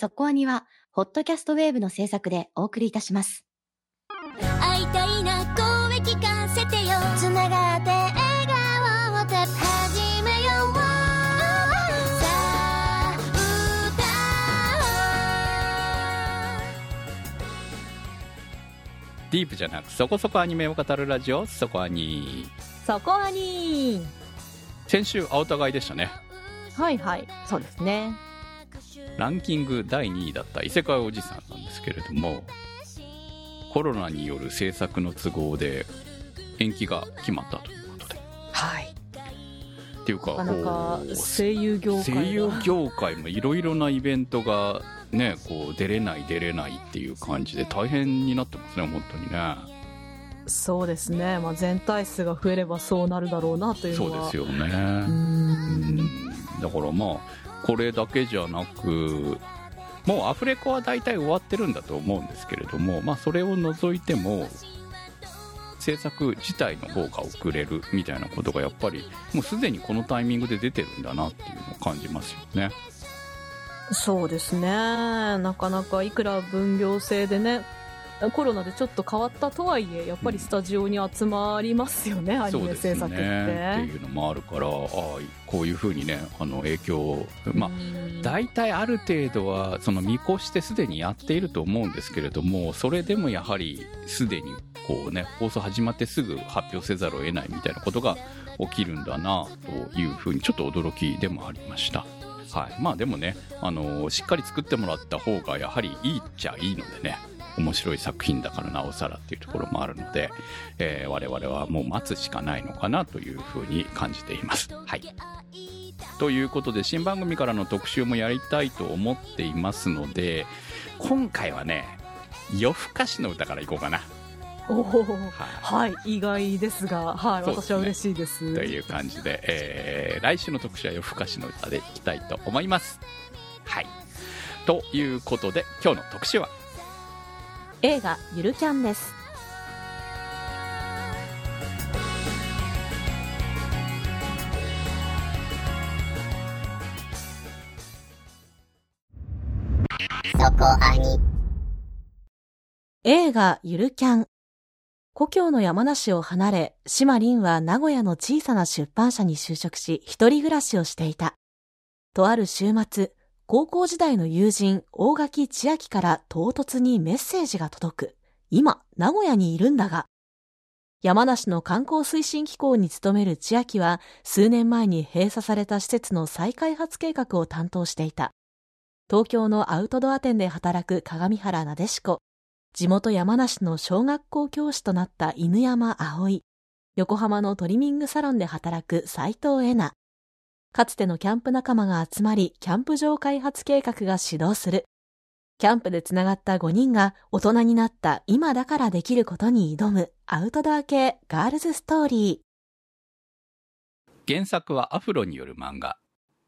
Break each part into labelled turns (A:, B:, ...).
A: そこアニは、ホットキャストウェーブの制作でお送りいたします。
B: 会いたいな声聞かせてよ。つながって笑顔をて始めよう。さあ
C: ディープじゃなくそこそこアニメを語るラジオそこアニ
D: そこはに
C: 先週青互いでしたね。
D: はいはい。そうですね
C: ランキング第2位だった異世界おじさんなんですけれどもコロナによる制作の都合で延期が決まったということで。
D: はい。
C: っていうか
D: なか声優業界が。
C: 声優業界もいろいろなイベントがねこう出れない出れないっていう感じで大変になってますね本当にね。
D: そうですね、まあ、全体数が増えればそうなるだろうなという
C: そ
D: のは。
C: うですよね。
D: う
C: うんん。だからまあこれだけじゃなくもうアフレコは大体終わってるんだと思うんですけれどもまあそれを除いても制作自体の方が遅れるみたいなことがやっぱりもうすでにこのタイミングで出てるんだなっていうのを感じますよね。
D: そうですね。なかなかいくら分業制でねコロナでちょっと変わったとはいえやっぱりスタジオに集まりますよね、
C: うですね。
D: メ制作って
C: っていうのもあるからああこういうふうにねあの影響をまあ
D: うん。
C: 大体ある程度はその見越してすでにやっていると思うんですけれどもそれでもやはりすでにこうね放送始まってすぐ発表せざるを得ないみたいなことが起きるんだなというふうにちょっと驚きでもありました。はい、まあでもね、あのしっかり作ってもらった方がやはりいいっちゃいいのでね面白い作品だからなおさらっていうところもあるので、えー我々はもう待つしかないのかなというふうに感じています。はい。ということで新番組からの特集もやりたいと思っていますので今回はね夜更かしの歌からいこうかな、
D: おお
C: は
D: はい意外ですが。はい
C: ね。
D: 私は嬉しいです。
C: い、という感じで、えー来週の特集は夜更かしの歌でいきたいと思います。はい。ということで今日の特集は
D: 映画ゆるキャンです。映画ゆるキャン。故郷の山梨を離れ、島凛は名古屋の小さな出版社に就職し、一人暮らしをしていた。とある週末、高校時代の友人、大垣千秋から唐突にメッセージが届く。今、名古屋にいるんだが。山梨の観光推進機構に勤める千秋は、数年前に閉鎖された施設の再開発計画を担当していた。東京のアウトドア店で働く鏡原なでしこ。地元山梨の小学校教師となった犬山葵。横浜のトリミングサロンで働く斉藤恵奈。かつてのキャンプ仲間が集まり、キャンプ場開発計画が始動する。キャンプでつながった5人が大人になった今だからできることに挑むアウトドア系ガールズストーリー。
C: 原作はアフロによる漫画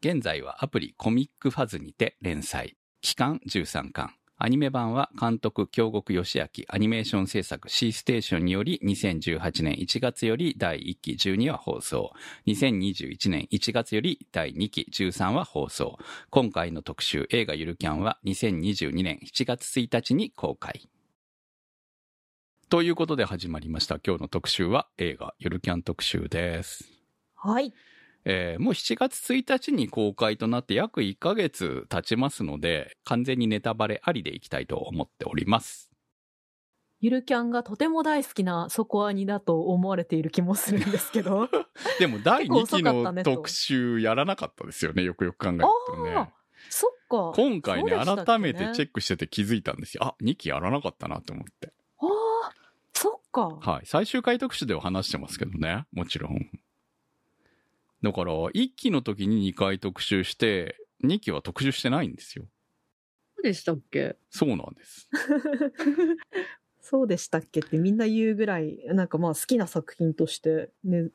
C: 現在はアプリコミックファズにて連載期間13巻アニメ版は監督京極義明アニメーション制作 C ステーションにより2018年1月より第1期12話放送。2021年1月より第2期13話放送。今回の特集映画ゆるキャンは2022年7月1日に公開。ということで始まりました。今日の特集は映画ゆるキャン特集です。
D: はい。
C: えーもう7月1日に公開となって約1ヶ月経ちますので、完全にネタバレありでいきたいと思っております。
D: ゆるキャンがとても大好きなそこアニだと思われている気もするんですけど。
C: でも第2期の特集やらなかったですよね、よくよく考えるとね
D: あ。そっか。
C: 今回ね
D: そうでしたっけ
C: 改めてチェ
D: ック。
C: ックしてて気づいたんですよ。あ、2期やらなかったなと思って。
D: ああ、そっか。
C: はい。最終回特集では話してますけどね、もちろん。だから、1期の時に2回特集して、2期は特集してないんですよ。
E: そうでしたっけ？
C: そうなんです。
D: そうでしたっけってみんな言うぐらい、なんかまあ好きな作品としてね、
C: うん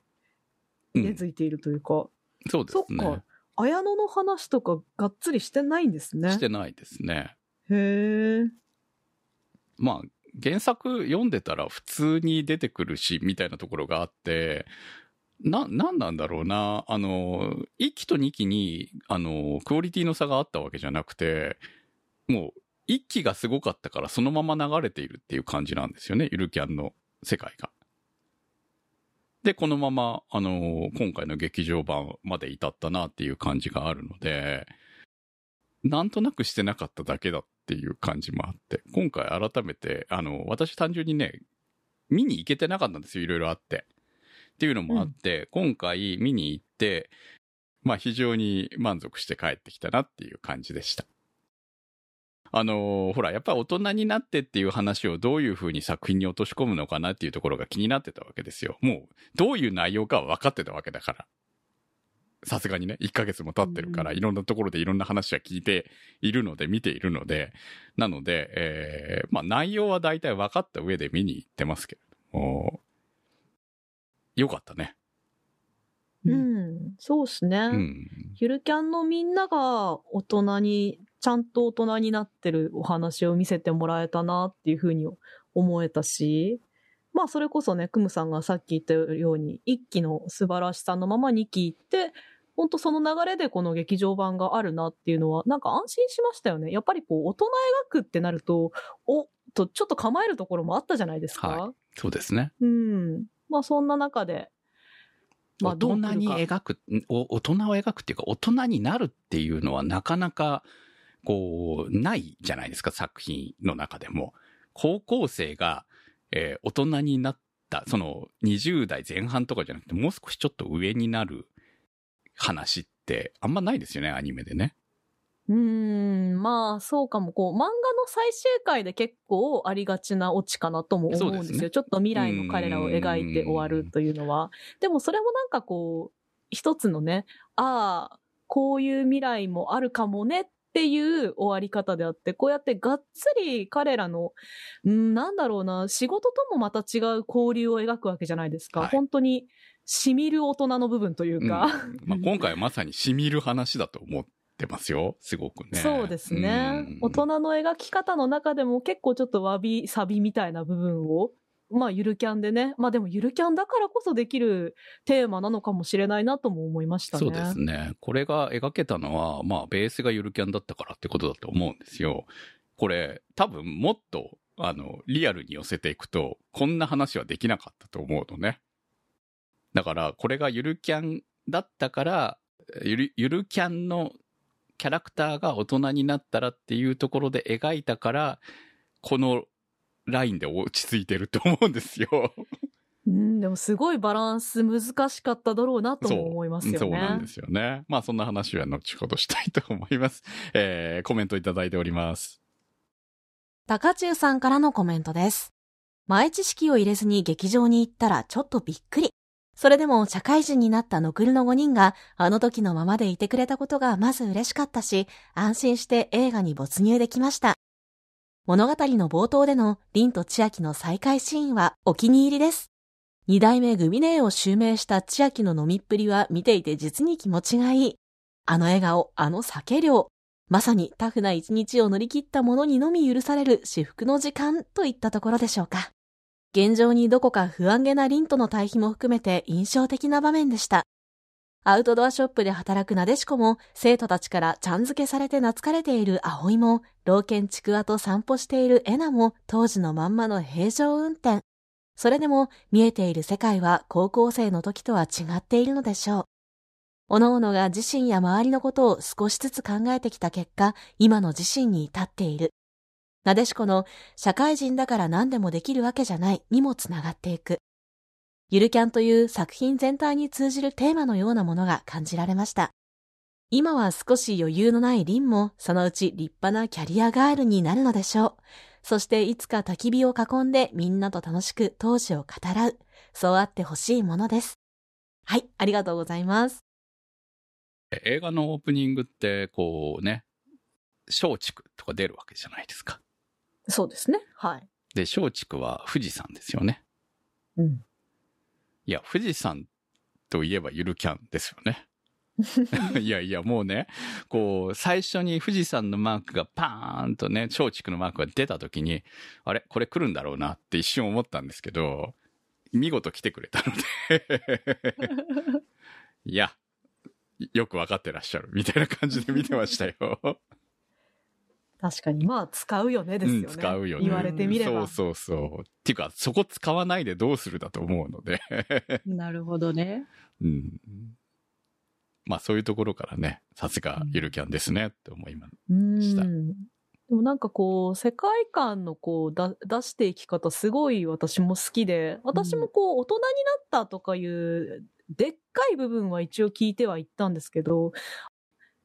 D: 根付いているというか、
C: そうです
D: そっ
C: ね
D: か。。綾野の話とかがっつりしてないんですね。
C: してないですね。
D: へえ。
C: まあ、原作読んでたら普通に出てくるし、みたいなところがあって、な、なんなんだろうな。あの、1期と2期に、あの、クオリティの差があったわけじゃなくて、もう、一気がすごかったからそのまま流れているっていう感じなんですよね、ゆるキャンの世界が。で、このまま、あの今回の劇場版まで至ったなっていう感じがあるので、なんとなくしてなかっただけだっていう感じもあって、今回改めて、あの、私単純にね、見に行けてなかったんですよ、いろいろあって。っていうのもあって、今回見に行って、まあ非常に満足して帰ってきたなっていう感じでした。あのーほら、やっぱり大人になってっていう話をどういう風に作品に落とし込むのかなっていうところが気になってたわけですよ。もう、どういう内容かは分かってたわけだから。さすがにね、1ヶ月も経ってるから、
E: うん
C: いろんなところでいろんな話は聞いているので、見ているので、なので、えーまあ内容は大体分かった上で見に行ってますけれども、よかったね。
D: う
E: うん
D: ん、そうっすね。
C: うん。
D: ゆるキャンのみんなが大人に、ちゃんと大人になってるお話を見せてもらえたなっていうふうに思えたし、まあそれこそね、クムさんがさっき言ったように、一期の素晴らしさのまま2期行って、本当その流れでこの劇場版があるなっていうのは、なんか安心しましたよね。やっぱりこう、大人描くってなると、おと、ちょっと構えるところもあったじゃないですか。
C: はそうですね。
D: うん。まあそんな中で、まあ
C: 大人に描くお、大人を描くっていうか、大人になるっていうのはなかなか、こう、ないじゃないですか、作品の中でも。高校生が、えー大人になった、その20代前半とかじゃなくて、もう少しちょっと上になる話ってあんまないですよね、アニメでね。
D: うーん、まあ、そうかも。こう、漫画の最終回で結構ありがちなオチかなとも思うんですよ。
C: すね
D: ちょっと未来の彼らを描いて終わるというのは。でもそれもなんかこう、一つのね、ああ、こういう未来もあるかもねっていう終わり方であって、こうやってがっつり彼らの、うん、なんだろうな、仕事ともまた違う交流を描くわけじゃないですか。
C: はい
D: 本当に、染みる大人の部分というか。
C: うんまあ、今回はまさに染みる話だと思ってますよ、すごくね。
D: そうですね
C: うん。
D: 大人の描き方の中でも結構ちょっとわびさびみたいな部分を、まあゆるキャンでね、まあでもゆるキャンだからこそできるテーマなのかもしれないなとも思いましたね。
C: そうですね。これが描けたのは、まあ、ベースがゆるキャンだったからってことだと思うんですよ。これ、多分もっと、あの、リアルに寄せていくと、こんな話はできなかったと思うのね。だから、これがゆるキャンだったから、ゆる、ゆるキャンのキャラクターが大人になったらっていうところで描いたから、このラインで落ち着いてると思うんですよ。
D: うん、でもすごいバランス難しかっただろうなとも思いますよね。
C: そうなんですよね。まあそんな話は後ほどしたいと思います。えー、コメントいただいております。
D: 高中さんからのコメントです。前知識を入れずに劇場に行ったらちょっとびっくり。それでも社会人になった残りの5人があの時のままでいてくれたことがまず嬉しかったし、安心して映画に没入できました。物語の冒頭での凛と千秋の再会シーンはお気に入りです。二代目グミネーを襲名した千秋の飲みっぷりは見ていて実に気持ちがいい。あの笑顔、あの酒量、まさにタフな一日を乗り切った者にのみ許される至福の時間といったところでしょうか。現状にどこか不安げな凛との対比も含めて印象的な場面でした。アウトドアショップで働くなでしこも、生徒たちからちゃん付けされて懐かれている葵も、老犬ちくわと散歩しているエナも、当時のまんまの平常運転。それでも、見えている世界は高校生の時とは違っているのでしょう。各々が自身や周りのことを少しずつ考えてきた結果、今の自身に至っている。なでしこの社会人だから何でもできるわけじゃないにもつながっていく。ゆるキャンという作品全体に通じるテーマのようなものが感じられました。今は少し余裕のないリンもそのうち立派なキャリアガールになるのでしょう。そしていつか焚き火を囲んでみんなと楽しく当時を語らう。そうあってほしいものです。はい、ありがとうございます。
C: 映画のオープニングって、こうね、松竹とか出るわけじゃないですか。
D: そうですね。はい。
C: で、松竹は富士山ですよね。
D: うん。
C: いや、富士山といえばゆるキャンですよね。いやいや、もうね、こう、最初に富士山のマークがパーンとね、松竹のマークが出た時に、あれこれ来るんだろうなって一瞬思ったんですけど、見事来てくれたので、いや、よくわかってらっしゃるみたいな感じで見てましたよ。
D: 確かに。まあ、使うよねですよね。
C: うん、使うよね。
D: 言われてみれば。
C: そうそうそう。っていうか、そこ使わないでどうするだと思うので。
E: なるほどね。
C: うん。まあ、そういうところからね、さすがゆるキャンですねって思います。
D: うん。
C: した
D: でもなんかこう、世界観のこう、だ出していき方すごい私も好きで、私もこう、大人になったとかいう、でっかい部分は一応聞いてはいったんですけど、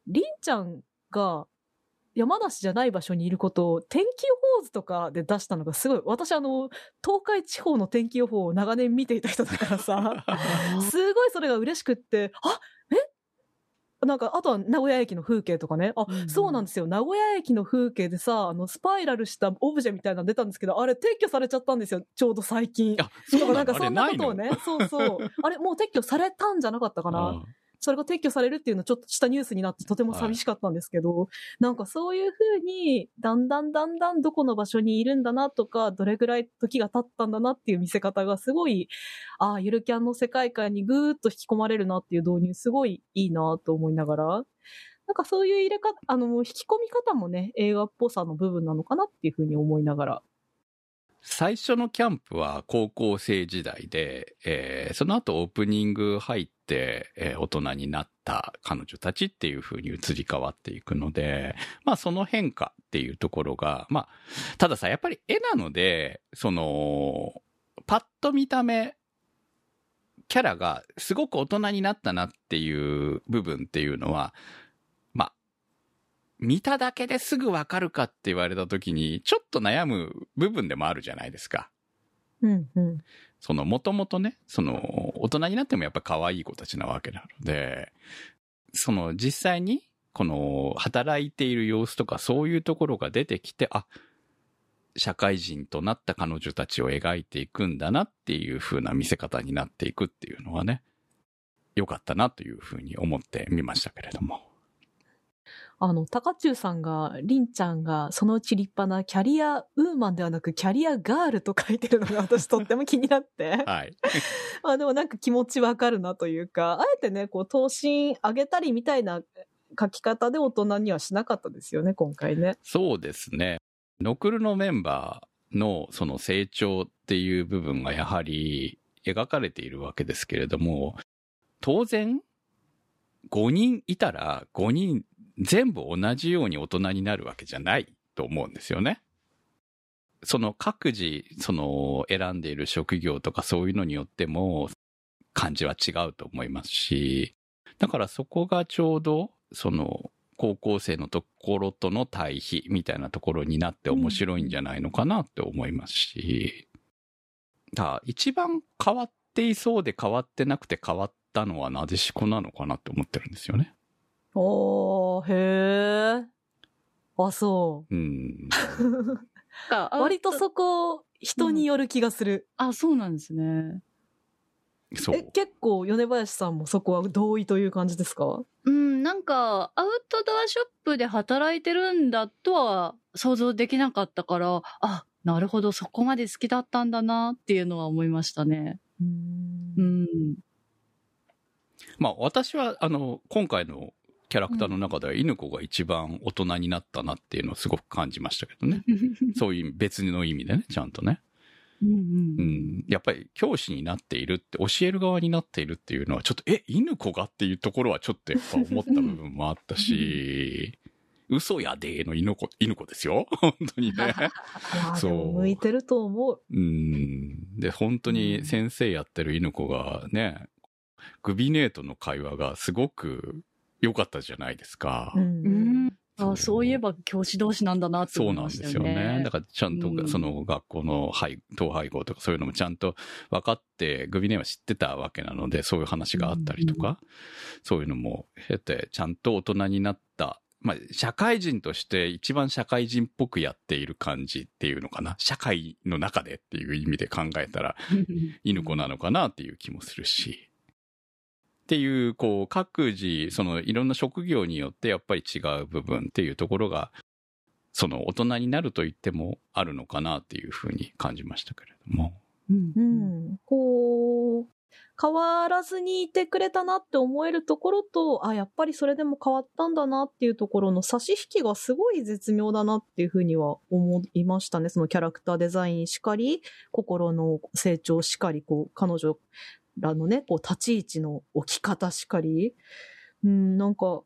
D: りんちゃんが山梨じゃない場所にいることを天気予報図とかで出したのがすごい、私あの、東海地方の天気予報を長年見ていた人だからさ、すごいそれが嬉しくって、あえ？なんか、あとは名古屋駅の風景とかね。あ、
E: うん
D: そうなんですよ。名古屋駅の風景でさ、あの、スパイラルしたオブジェみたいなの出たんですけど、あれ撤去されちゃったんですよ。ちょうど最近。
C: あ、そうなのあれ
D: だからなんかそんなことをね、そうそう。あれもう撤去されたんじゃなかったかな。
C: あ
D: それが撤去されるっていうのちょっとしたニュースになってとても寂しかったんですけど、なんかそういう風に、だんだんだんだんどこの場所にいるんだなとか、どれぐらい時が経ったんだなっていう見せ方がすごい、ああ、ゆるキャンの世界観にぐーっと引き込まれるなっていう導入すごいいいなと思いながら、なんかそういう入れ方、あの、引き込み方もね、映画っぽさの部分なのかなっていう風に思いながら。
C: 最初のキャンプは高校生時代で、えーその後オープニング入って、えー大人になった彼女たちっていう風に移り変わっていくので、まあその変化っていうところが、まあ、たださ、やっぱり絵なので、その、パッと見た目、キャラがすごく大人になったなっていう部分っていうのは、見ただけですぐわかるかって言われた時に、ちょっと悩む部分でもあるじゃないですか。
D: うん、うん。
C: その、もともとね、その、大人になってもやっぱ可愛い子たちなわけなので、その、実際に、この、働いている様子とかそういうところが出てきて、あ、社会人となった彼女たちを描いていくんだなっていう風な見せ方になっていくっていうのはね、良かったなという風に思ってみましたけれども。
D: あの、高中さんが、りんちゃんが、そのうち立派なキャリアウーマンではなく、キャリアガールと書いてるのが 私とっても気になって。
C: はい。
D: まあでもなんか気持ちわかるなというか、あえてね、こう、頭身上げたりみたいな書き方で大人にはしなかったですよね、今回ね。
C: そうですね。ノクルのメンバーのその成長っていう部分がやはり描かれているわけですけれども、当然、5人いたら5人全部同じように大人になるわけじゃないと思うんですよね。その各自、その選んでいる職業とかそういうのによっても感じは違うと思いますし、だからそこがちょうど、その高校生のところとの対比みたいなところになって面白いんじゃないのかなって思いますし、だ一番変わっていそうで変わってなくて変わったのはなでしこなのかなって思ってるんですよね。
D: おー、へー。あ、そ
C: うん。
E: か
D: う。割とそこ、人による気がする。
E: あ、そうなんですね。
C: そう
D: え、。結構、米林さんもそこは同意という感じですか？
E: うん、なんか、アウトドアショップで働いてるんだとは想像できなかったから、あ、なるほど、そこまで好きだったんだなっていうのは思いましたね。
D: う
E: うんん。
C: まあ私は、あの、今回のキャラクターの中では犬子が一番大人になったなっていうのをすごく感じましたけどね。そういう別の意味でね、ちゃんとね。
E: うんう
C: うんん。やっぱり教師になっているって、教える側になっているっていうのは、ちょっと、え、犬子がっていうところはちょっとやっぱ思った部分もあったし、嘘やでーの犬子、犬子ですよ。本当にね。そう
D: 向いてると思う。
C: うん。で、本当に先生やってる犬子がね、グビネートの会話がすごく良かったじゃないですか。
D: うん
E: うん。
C: そう
E: あ、そういえば教師同士なんだなって思い
C: そうなんで
E: ましたよね。
C: すよね。だからちゃんと
E: うん
C: その学校の配統配合とかそういうのもちゃんと分かって、グビネは知ってたわけなので、そういう話があったりとか、そういうのも経て、ちゃんと大人になった。まあ、社会人として一番社会人っぽくやっている感じっていうのかな。社会の中でっていう意味で考えたら、犬子なのかなっていう気もするし。っていう、こう、各自、そのいろんな職業によってやっぱり違う部分っていうところが、その大人になると言ってもあるのかなっていうふうに感じましたけれども。
E: うん
D: うん。こう、変わらずにいてくれたなって思えるところと、あ、やっぱりそれでも変わったんだなっていうところの差し引きがすごい絶妙だなっていうふうには思いましたね。そのキャラクターデザインしかり、心の成長しかり、こう、彼女らのね、こう、立ち位置の置き方しかり、うん、なんか、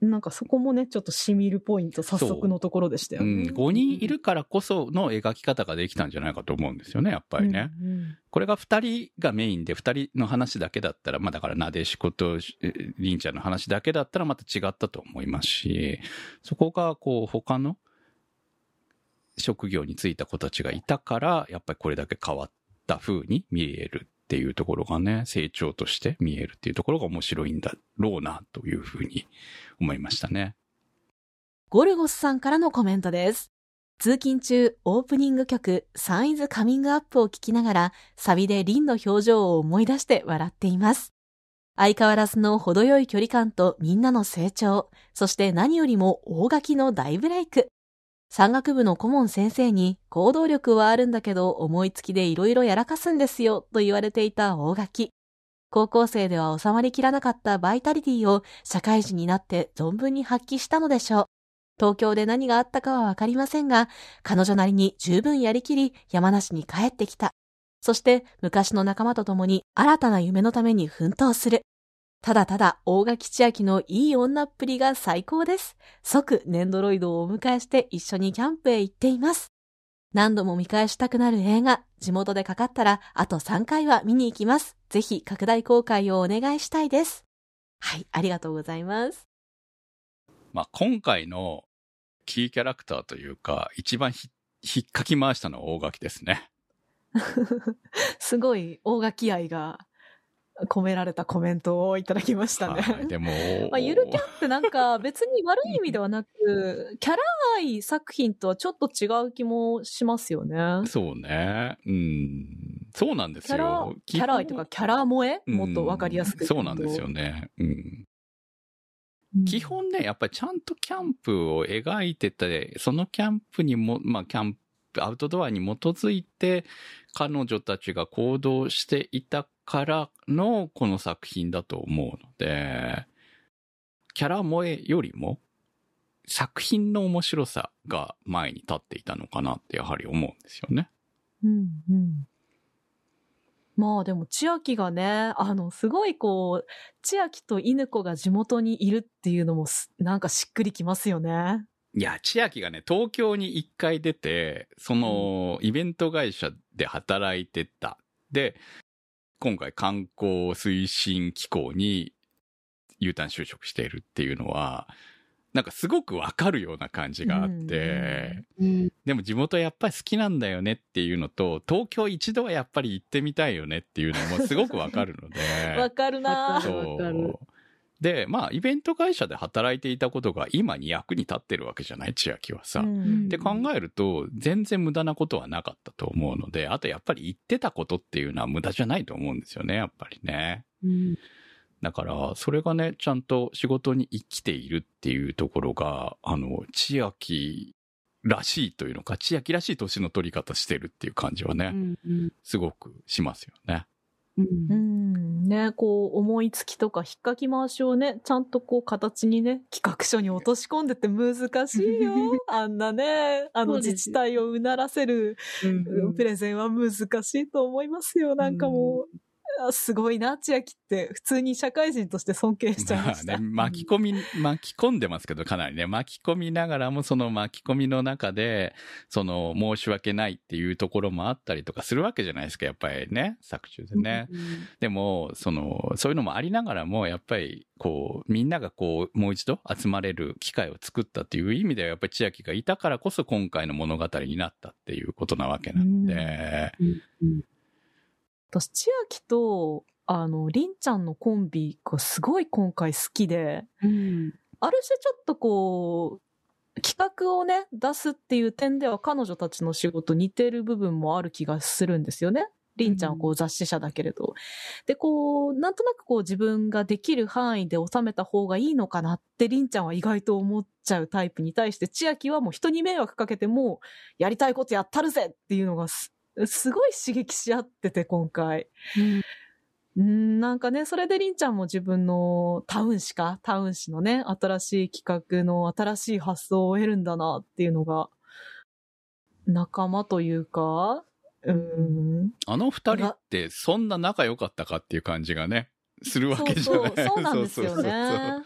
D: なんかそこもね、ちょっと染みるポイント、早速のところでしたよ
C: うん、
D: ね。
C: 5人いるからこその描き方ができたんじゃないかと思うんですよね、やっぱりね。
D: うんうん
C: これが2人がメインで2人の話だけだったら、まあだからなでしことえりんちゃんの話だけだったらまた違ったと思いますし、そこがこう他の職業に就いた子たちがいたから、やっぱりこれだけ変わった風に見えるっていうところがね、成長として見えるっていうところが面白いんだろうなというふうに思いましたね。
D: ゴルゴスさんからのコメントです。通勤中、オープニング曲、サンイズカミングアップを聴きながら、サビでリンの表情を思い出して笑っています。相変わらずの程よい距離感とみんなの成長、そして何よりも大垣の大ブレイク。山岳部の顧問先生に行動力はあるんだけど思いつきでいろいろやらかすんですよと言われていた大垣。高校生では収まりきらなかったバイタリティを社会人になって存分に発揮したのでしょう。東京で何があったかはわかりませんが、彼女なりに十分やりきり山梨に帰ってきた。そして昔の仲間と共に新たな夢のために奮闘する。ただただ大垣千秋のいい女っぷりが最高です。即ネンドロイドをお迎えして一緒にキャンプへ行っています。何度も見返したくなる映画、地元でかかったらあと3回は見に行きます。ぜひ拡大公開をお願いしたいです。はい、ありがとうございます。
C: まあ今回のキーキャラクターというか、一番ひ引っかき回したのは大垣ですね。
D: すごい大垣愛が込められたコメントをいただきましたね。
C: はい、でも、
D: まあ、ゆるキャンってなんか別に悪い意味ではなく、キャラ愛作品とはちょっと違う気もしますよね。
C: そうね。うん。そうなんですよ。、
D: キャラ愛とかキャラ萌え？
C: うん
D: もっとわかりやすく
C: そうなんですよね。うん。
D: うん
C: 基本ね、やっぱりちゃんとキャンプを描いてて、そのキャンプにも、まあキャンプ、アウトドアに基づいて、彼女たちが行動していたからのこの作品だと思うので、キャラ萌えよりも、作品の面白さが前に立っていたのかなってやはり思うんですよね。
D: うんうん。まあでも千秋がね、あの、すごいこう、千秋と犬子が地元にいるっていうのもすなんかしっくりきますよね。
C: いや、千秋がね、東京に一回出て、その、イベント会社で働いてた。で、今回観光推進機構に U ターン就職しているっていうのは、なんかすごくわかるような感じがあって、
E: うん
C: でも地元やっぱり好きなんだよねっていうのと、東京一度はやっぱり行ってみたいよねっていうのもすごくわかるので。
D: わかるな
C: そう。で、まあ、イベント会社で働いていたことが今に役に立ってるわけじゃない千秋はさ。
D: うん
C: って考えると、全然無駄なことはなかったと思うので、あとやっぱり言ってたことっていうのは無駄じゃないと思うんですよね、やっぱりね。
E: うん
C: だから、それがね、ちゃんと仕事に生きているっていうところが、あの、千秋らしいというのか、千秋らしい年の取り方してるっていう感じはね、
E: うんうん
C: すごくしますよね。
E: うん。
D: うん、ね、こう、思いつきとか、引っかき回しをね、ちゃんとこう、形にね、企画書に落とし込んでって難しいよ。あんなね、あの自治体をうならせる、
E: うん
D: プレゼンは難しいと思いますよ。なんかもう、あすごいな、千秋って、普通に社会人として尊敬しちゃいました。
C: まあね、巻き込み、巻き込んでますけど、かなりね、巻き込みながらも、その巻き込みの中で、その、申し訳ないっていうところもあったりとかするわけじゃないですか、やっぱりね、作中でね。でも、その、そういうのもありながらも、やっぱり、こう、みんながこう、もう一度集まれる機会を作ったっていう意味では、やっぱり千秋がいたからこそ今回の物語になったっていうことなわけなんで、
E: うん
D: 私、千秋と、あの、りんちゃんのコンビがすごい今回好きで、
E: うん
D: ある種ちょっとこう、企画をね、出すっていう点では彼女たちの仕事似てる部分もある気がするんですよね。りんちゃんはこう雑誌社だけれど。で、こう、なんとなくこう自分ができる範囲で収めた方がいいのかなってりんちゃんは意外と思っちゃうタイプに対して、千秋はもう人に迷惑かけても、やりたいことやったるぜっていうのがす、すごい刺激し合ってて今回。うん、なんかね、それでりんちゃんも自分のタウン誌か、タウン誌のね、新しい企画の新しい発想を得るんだなっていうのが、仲間というか、うん、
C: あの二人ってそんな仲良かったかっていう感じがね、するわけじゃない
D: そう、そうなんですよね。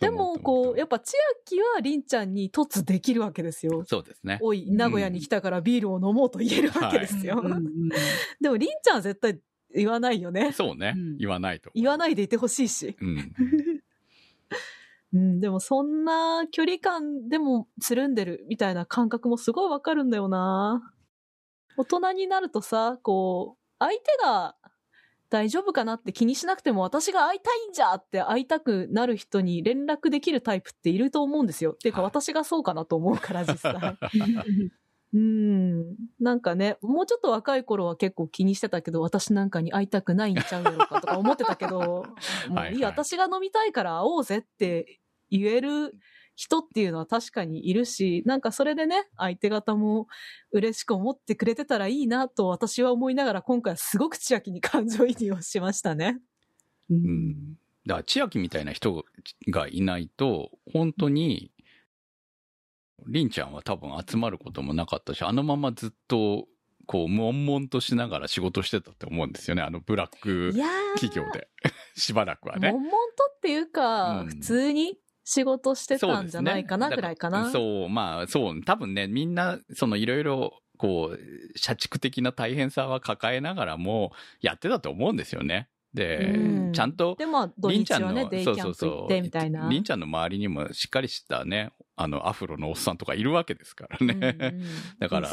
D: でも、こう、やっぱ千秋はりんちゃんに突できるわけですよ。
C: そうですね。
D: おい、名古屋に来たからビールを飲もうと言えるわけですよ。
E: うんうん
D: でもりんちゃんは絶対言わないよね。
C: そうね。
E: うん
C: 言わないと。
D: 言わないでいてほしいし。
C: うん。
D: うん、でもそんな距離感でもつるんでるみたいな感覚もすごいわかるんだよな。大人になるとさ、こう、相手が大丈夫かなって気にしなくても私が会いたいんじゃって会いたくなる人に連絡できるタイプっていると思うんですよ。っていうか
C: はい
D: 私がそうかなと思うから実際。うん。なんかね、もうちょっと若い頃は結構気にしてたけど、私なんかに会いたくないんちゃうやろかとか思ってたけど、もう
C: いい、
D: 私が飲みたいから会おうぜって言える人っていうのは確かにいるし、なんかそれでね、相手方も嬉しく思ってくれてたらいいなと私は思いながら今回はすごく千秋に感情移入をしましたね。
E: う
C: うんん。だから、千秋みたいな人がいないと、本当に、りんちゃんは多分集まることもなかったし、あのままずっと、こう、悶々としながら仕事してたと思うんですよね。あのブラック企業で。しばらくはね。
D: 悶々とっていうか、
C: うん
D: 普通に仕事してたんじゃないかなぐらいかな。
C: そう、まあ、そう、多分ね、みんな、そのいろいろ、こう、社畜的な大変さは抱えながらも、やってたと思うんですよね。で、
D: うん
C: ちゃんと、
D: で、まあ、土
C: りんちゃんの、
D: 日はね、デイキャンプ行ってみたいな。
C: りんちゃんの周りにもしっかりしたね、あの、アフロのおっさんとかいるわけですからね。
D: うんうん。
C: だから、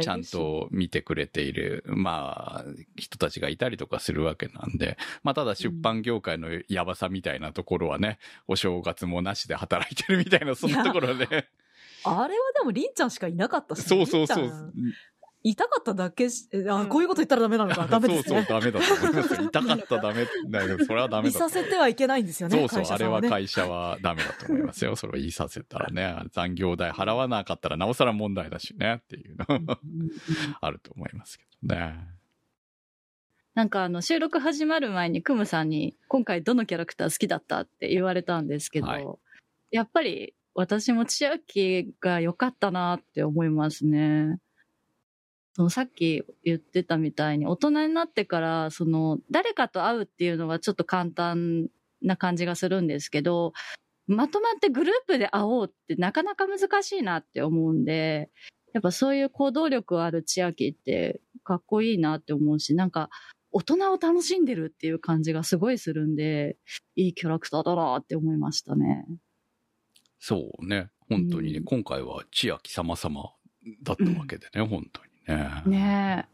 C: ちゃんと見てくれている、まあ、人たちがいたりとかするわけなんで、まあ、ただ出版業界のやばさみたいなところはね、お正月もなしで働いてるみたいな、そんなところで、
D: あれはでも、りんちゃんしかいなかったし、
C: そうそうそう
D: りんちゃん。いたかっただけし、えあ、こういうこと言ったらダメなのか。ダメですね。
C: そうそう、ダメだと思いますよ。痛かったらダメだけど、それはダメ
D: 見
C: だ
D: させてはいけないんですよね。
C: そうそう、あれは
D: 会社
C: はダメだと思いますよ。それを言いさせたらね、残業代払わなかったらなおさら問題だしね、っていうのあると思いますけどね。
E: なんかあの収録始まる前にクムさんに今回どのキャラクター好きだったって言われたんですけど、
C: はい
E: やっぱり私も千秋が良かったなって思いますね。そのさっき言ってたみたいに大人になってからその誰かと会うっていうのはちょっと簡単な感じがするんですけどまとまってグループで会おうってなかなか難しいなって思うんでやっぱそういう行動力ある千秋ってかっこいいなって思うしなんか大人を楽しんでるっていう感じがすごいするんでいいキャラクターだなって思いましたね。
C: そうね。本当にね、
E: うん
C: 今回は千秋様々だったわけでね、本当にね。
E: ねえ。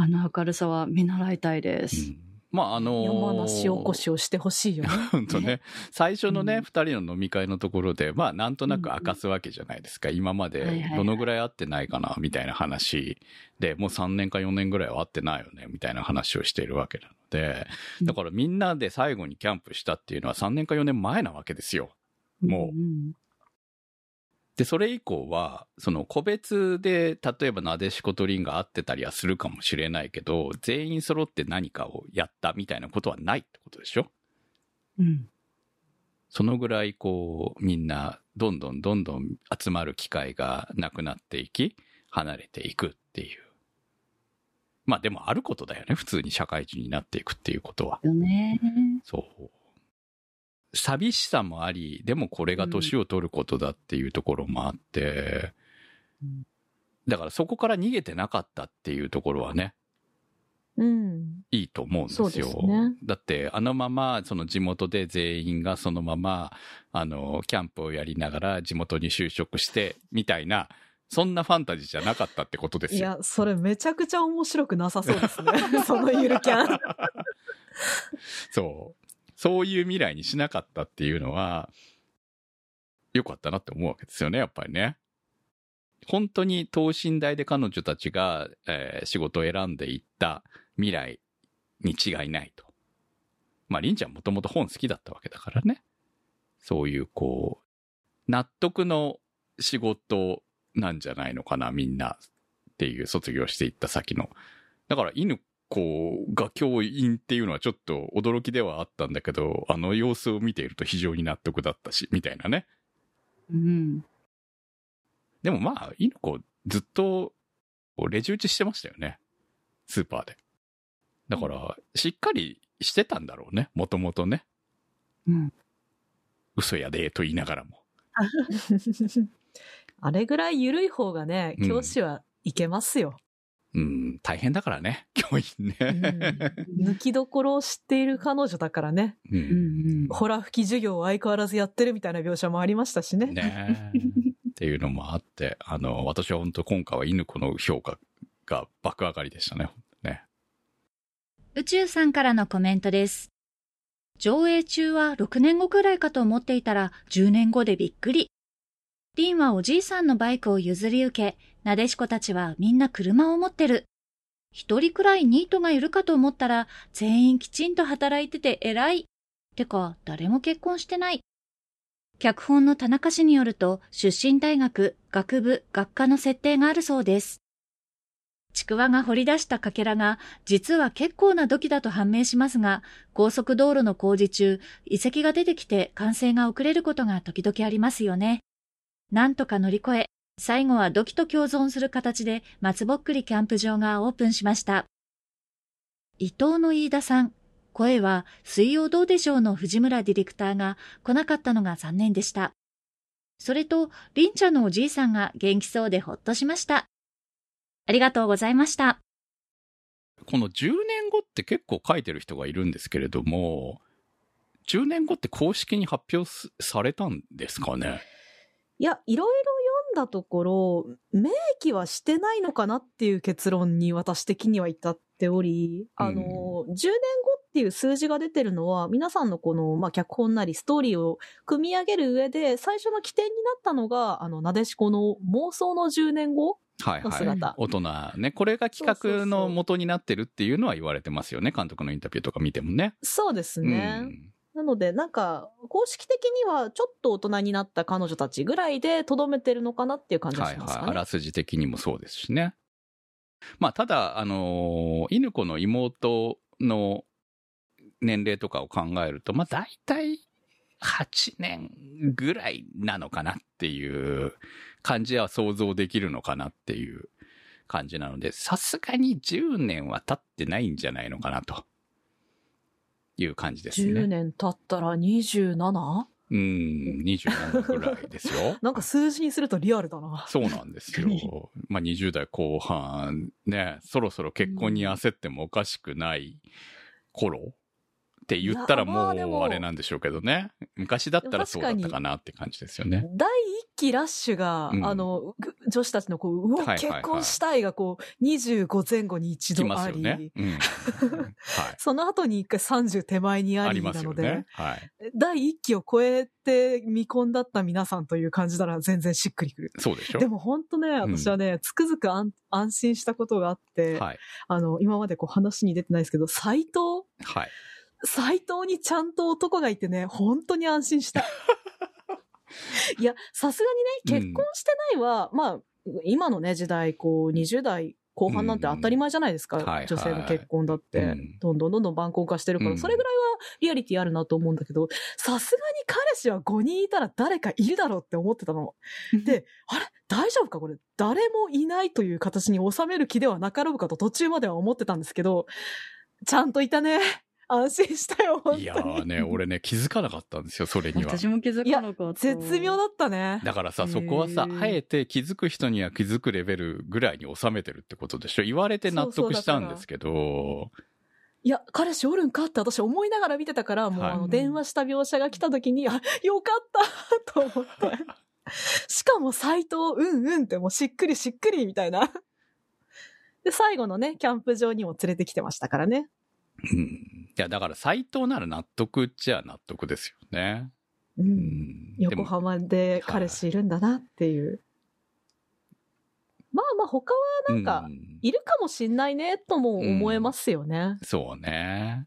E: あの明るさは見習いたいです。
C: うんまあ、あのー
D: 山梨おこしをしてほしいよね。
C: 本当ね。最初のね、
E: うん
C: 二、人の飲み会のところで、まあ、なんとなく明かすわけじゃないですか。今ま
E: はいはいはい
C: でどのぐらい会ってないかな、みたいな話で、もう3年か4年ぐらいは会ってないよね、みたいな話をしているわけなので、だからみんなで最後にキャンプしたっていうのは3年か4年前なわけですよ。もうんで、それ以降は、その個別で、例えばなでしことりんが会ってたりはするかもしれないけど、全員揃って何かをやったみたいなことはないってことでしょ？
E: うん。
C: そのぐらいこうみんなどんどんどんどん集まる機会がなくなっていき離れていくっていうまあでもあることだよね普通に社会人になっていくっていうことは
E: よね。
C: そう寂しさもありでもこれが年を取ることだっていうところもあって、
E: うん
C: だからそこから逃げてなかったっていうところはね
D: うん。
C: いいと思うんですよ。
D: すね
C: だって、あのまま、その地元で全員がそのまま、あの、キャンプをやりながら地元に就職して、みたいな、そんなファンタジーじゃなかったってことですよ。
D: いや、それめちゃくちゃ面白くなさそうですね。そのゆるキャン。
C: そう。そういう未来にしなかったっていうのは、良かったなって思うわけですよね、やっぱりね。本当に等身大で彼女たちが、えー仕事を選んでいった未来に違いないと。まあ、りんちゃんもともと本好きだったわけだからね。そういう、こう、納得の仕事なんじゃないのかな、みんな。っていう卒業していった先の。だから、犬子が教員っていうのはちょっと驚きではあったんだけど、あの様子を見ていると非常に納得だったし、みたいなね。
E: うん。
C: でもまあ、犬子ずっとレジ打ちしてましたよね。スーパーで。だから、しっかりしてたんだろうね。もともとね。
E: うん。
C: 嘘やで、と言いながらも。
D: あれぐらい緩い方がね、
C: うん
D: 教師はいけますよ。
C: うん、大変だからね。教員ね。
D: 抜きどころを知っている彼女だからね。
C: う。
E: うんん。
D: ホラ吹き授業を相変わらずやってるみたいな描写もありましたしね。
C: ねえっていうのもあって、あの、私は本当今回は犬子の評価が爆上がりでしたね。ね。
F: 宇宙さんからのコメントです。上映中は6年後くらいかと思っていたら10年後でびっくり。リンはおじいさんのバイクを譲り受け、なでしこたちはみんな車を持ってる。一人くらいニートがいるかと思ったら全員きちんと働いてて偉い。てか、誰も結婚してない。脚本の田中氏によると、出身大学、学部、学科の設定があるそうです。ちくわが掘り出したかけらが、実は結構な土器だと判明しますが、高速道路の工事中、遺跡が出てきて完成が遅れることが時々ありますよね。なんとか乗り越え、最後は土器と共存する形で松ぼっくりキャンプ場がオープンしました。伊藤の飯田さん、声は水曜どうでしょうの藤村ディレクターが来なかったのが残念でした。それと、りんちゃんのおじいさんが元気そうでほっとしました。ありがとうございました。
C: この10年後って結構書いてる人がいるんですけれども、10年後って公式に発表されたんですかね？
D: いや、いろいろ読んだところ、明記はしてないのかなっていう結論に私的には至っており、あの、10年後っていう数字が出てるのは、皆さんのこの、まあ、脚本なりストーリーを組み上げる上で、最初の起点になったのが、あの、なでしこの妄想の10年後
C: はいはい
D: の姿。
C: 大人ね。これが企画の元になってるっていうのは言われてますよね。監督のインタビューとか見てもね。
D: そうですね。
C: うん
D: なので、なんか、公式的にはちょっと大人になった彼女たちぐらいで留めてるのかなっていう感じが
C: はいはい。
D: しますかね。
C: あらすじ的にもそうですしね。まあ、ただ、あのー犬子の妹の年齢とかを考えると、まあ、大体8年ぐらいなのかなっていう感じは想像できるのかなっていう感じなので、さすがに10年は経ってないんじゃないのかなという感じですね。
D: 10年経ったら 27?
C: うん、27ぐらいですよ。
D: なんか数字にするとリアルだな。
C: そうなんですよ。まあ20代後半ね、そろそろ結婚に焦ってもおかしくない頃って言ったらもうあれなんでしょうけどね。昔だったらそうだったかなって感じですよね。
D: 第一期ラッシュが、
C: うん
D: あの、ぐ女子たちのこう、うわ、
C: はいはいはい
D: 結婚したいがこう、25前後に一度あり、
C: ね。うん。はい。
D: その後に一回30手前にあ
C: あり
D: なので、
C: ね。はい。
D: 第一期を超えて見込んだった皆さんという感じなら全然しっくりくる。
C: そうでしょ
D: でも本当ね、
C: ん
D: 私はね、つくづく安安心したことがあって、
C: はい。
D: あの、今までこう話に出てないですけど、斎藤
C: はい。
D: 斎藤にちゃんと男がいてね、本当に安心した。いや、さすがにね、結婚してないは、まあ、今のね、時代、こう、20代後半なんて当たり前じゃないですか。
C: うん。はいはい。
D: 女性の結婚だって、
C: うん。
D: どんどんどんどん晩婚化してるから、
C: うん。
D: それぐらいはリアリティあるなと思うんだけど、さすがに彼氏は5人いたら誰かいるだろうって思ってたの。で、あれ？大丈夫かこれ、誰もいないという形に収める気ではなかろうかと途中までは思ってたんですけど、ちゃんといたね。安心したよ、本当に。
C: いやーね、俺ね、気づかなかったんですよ、それには。
E: 私も気づかなかった。
D: 絶妙だったね。
C: だからさ、そこはさ、あえて気づく人には気づくレベルぐらいに収めてるってことでしょ言われて納得したんですけど、
D: いや、彼氏おるんかって私思いながら見てたから、もう
C: はい
D: あの電話した描写が来た時に、あ、よかったと思って。しかも斎藤、うんうんってもうしっくりしっくりみたいな。で、最後のね、キャンプ場にも連れてきてましたからね。
C: うん。いや、だから斎藤なら納得っちゃ納得ですよね。
D: う。
C: うん
D: 横浜で彼氏いるんだなっていう。まあまあ他はなんか
C: う、ん
D: いるかもしんないねとも思えますよね。
C: そうね。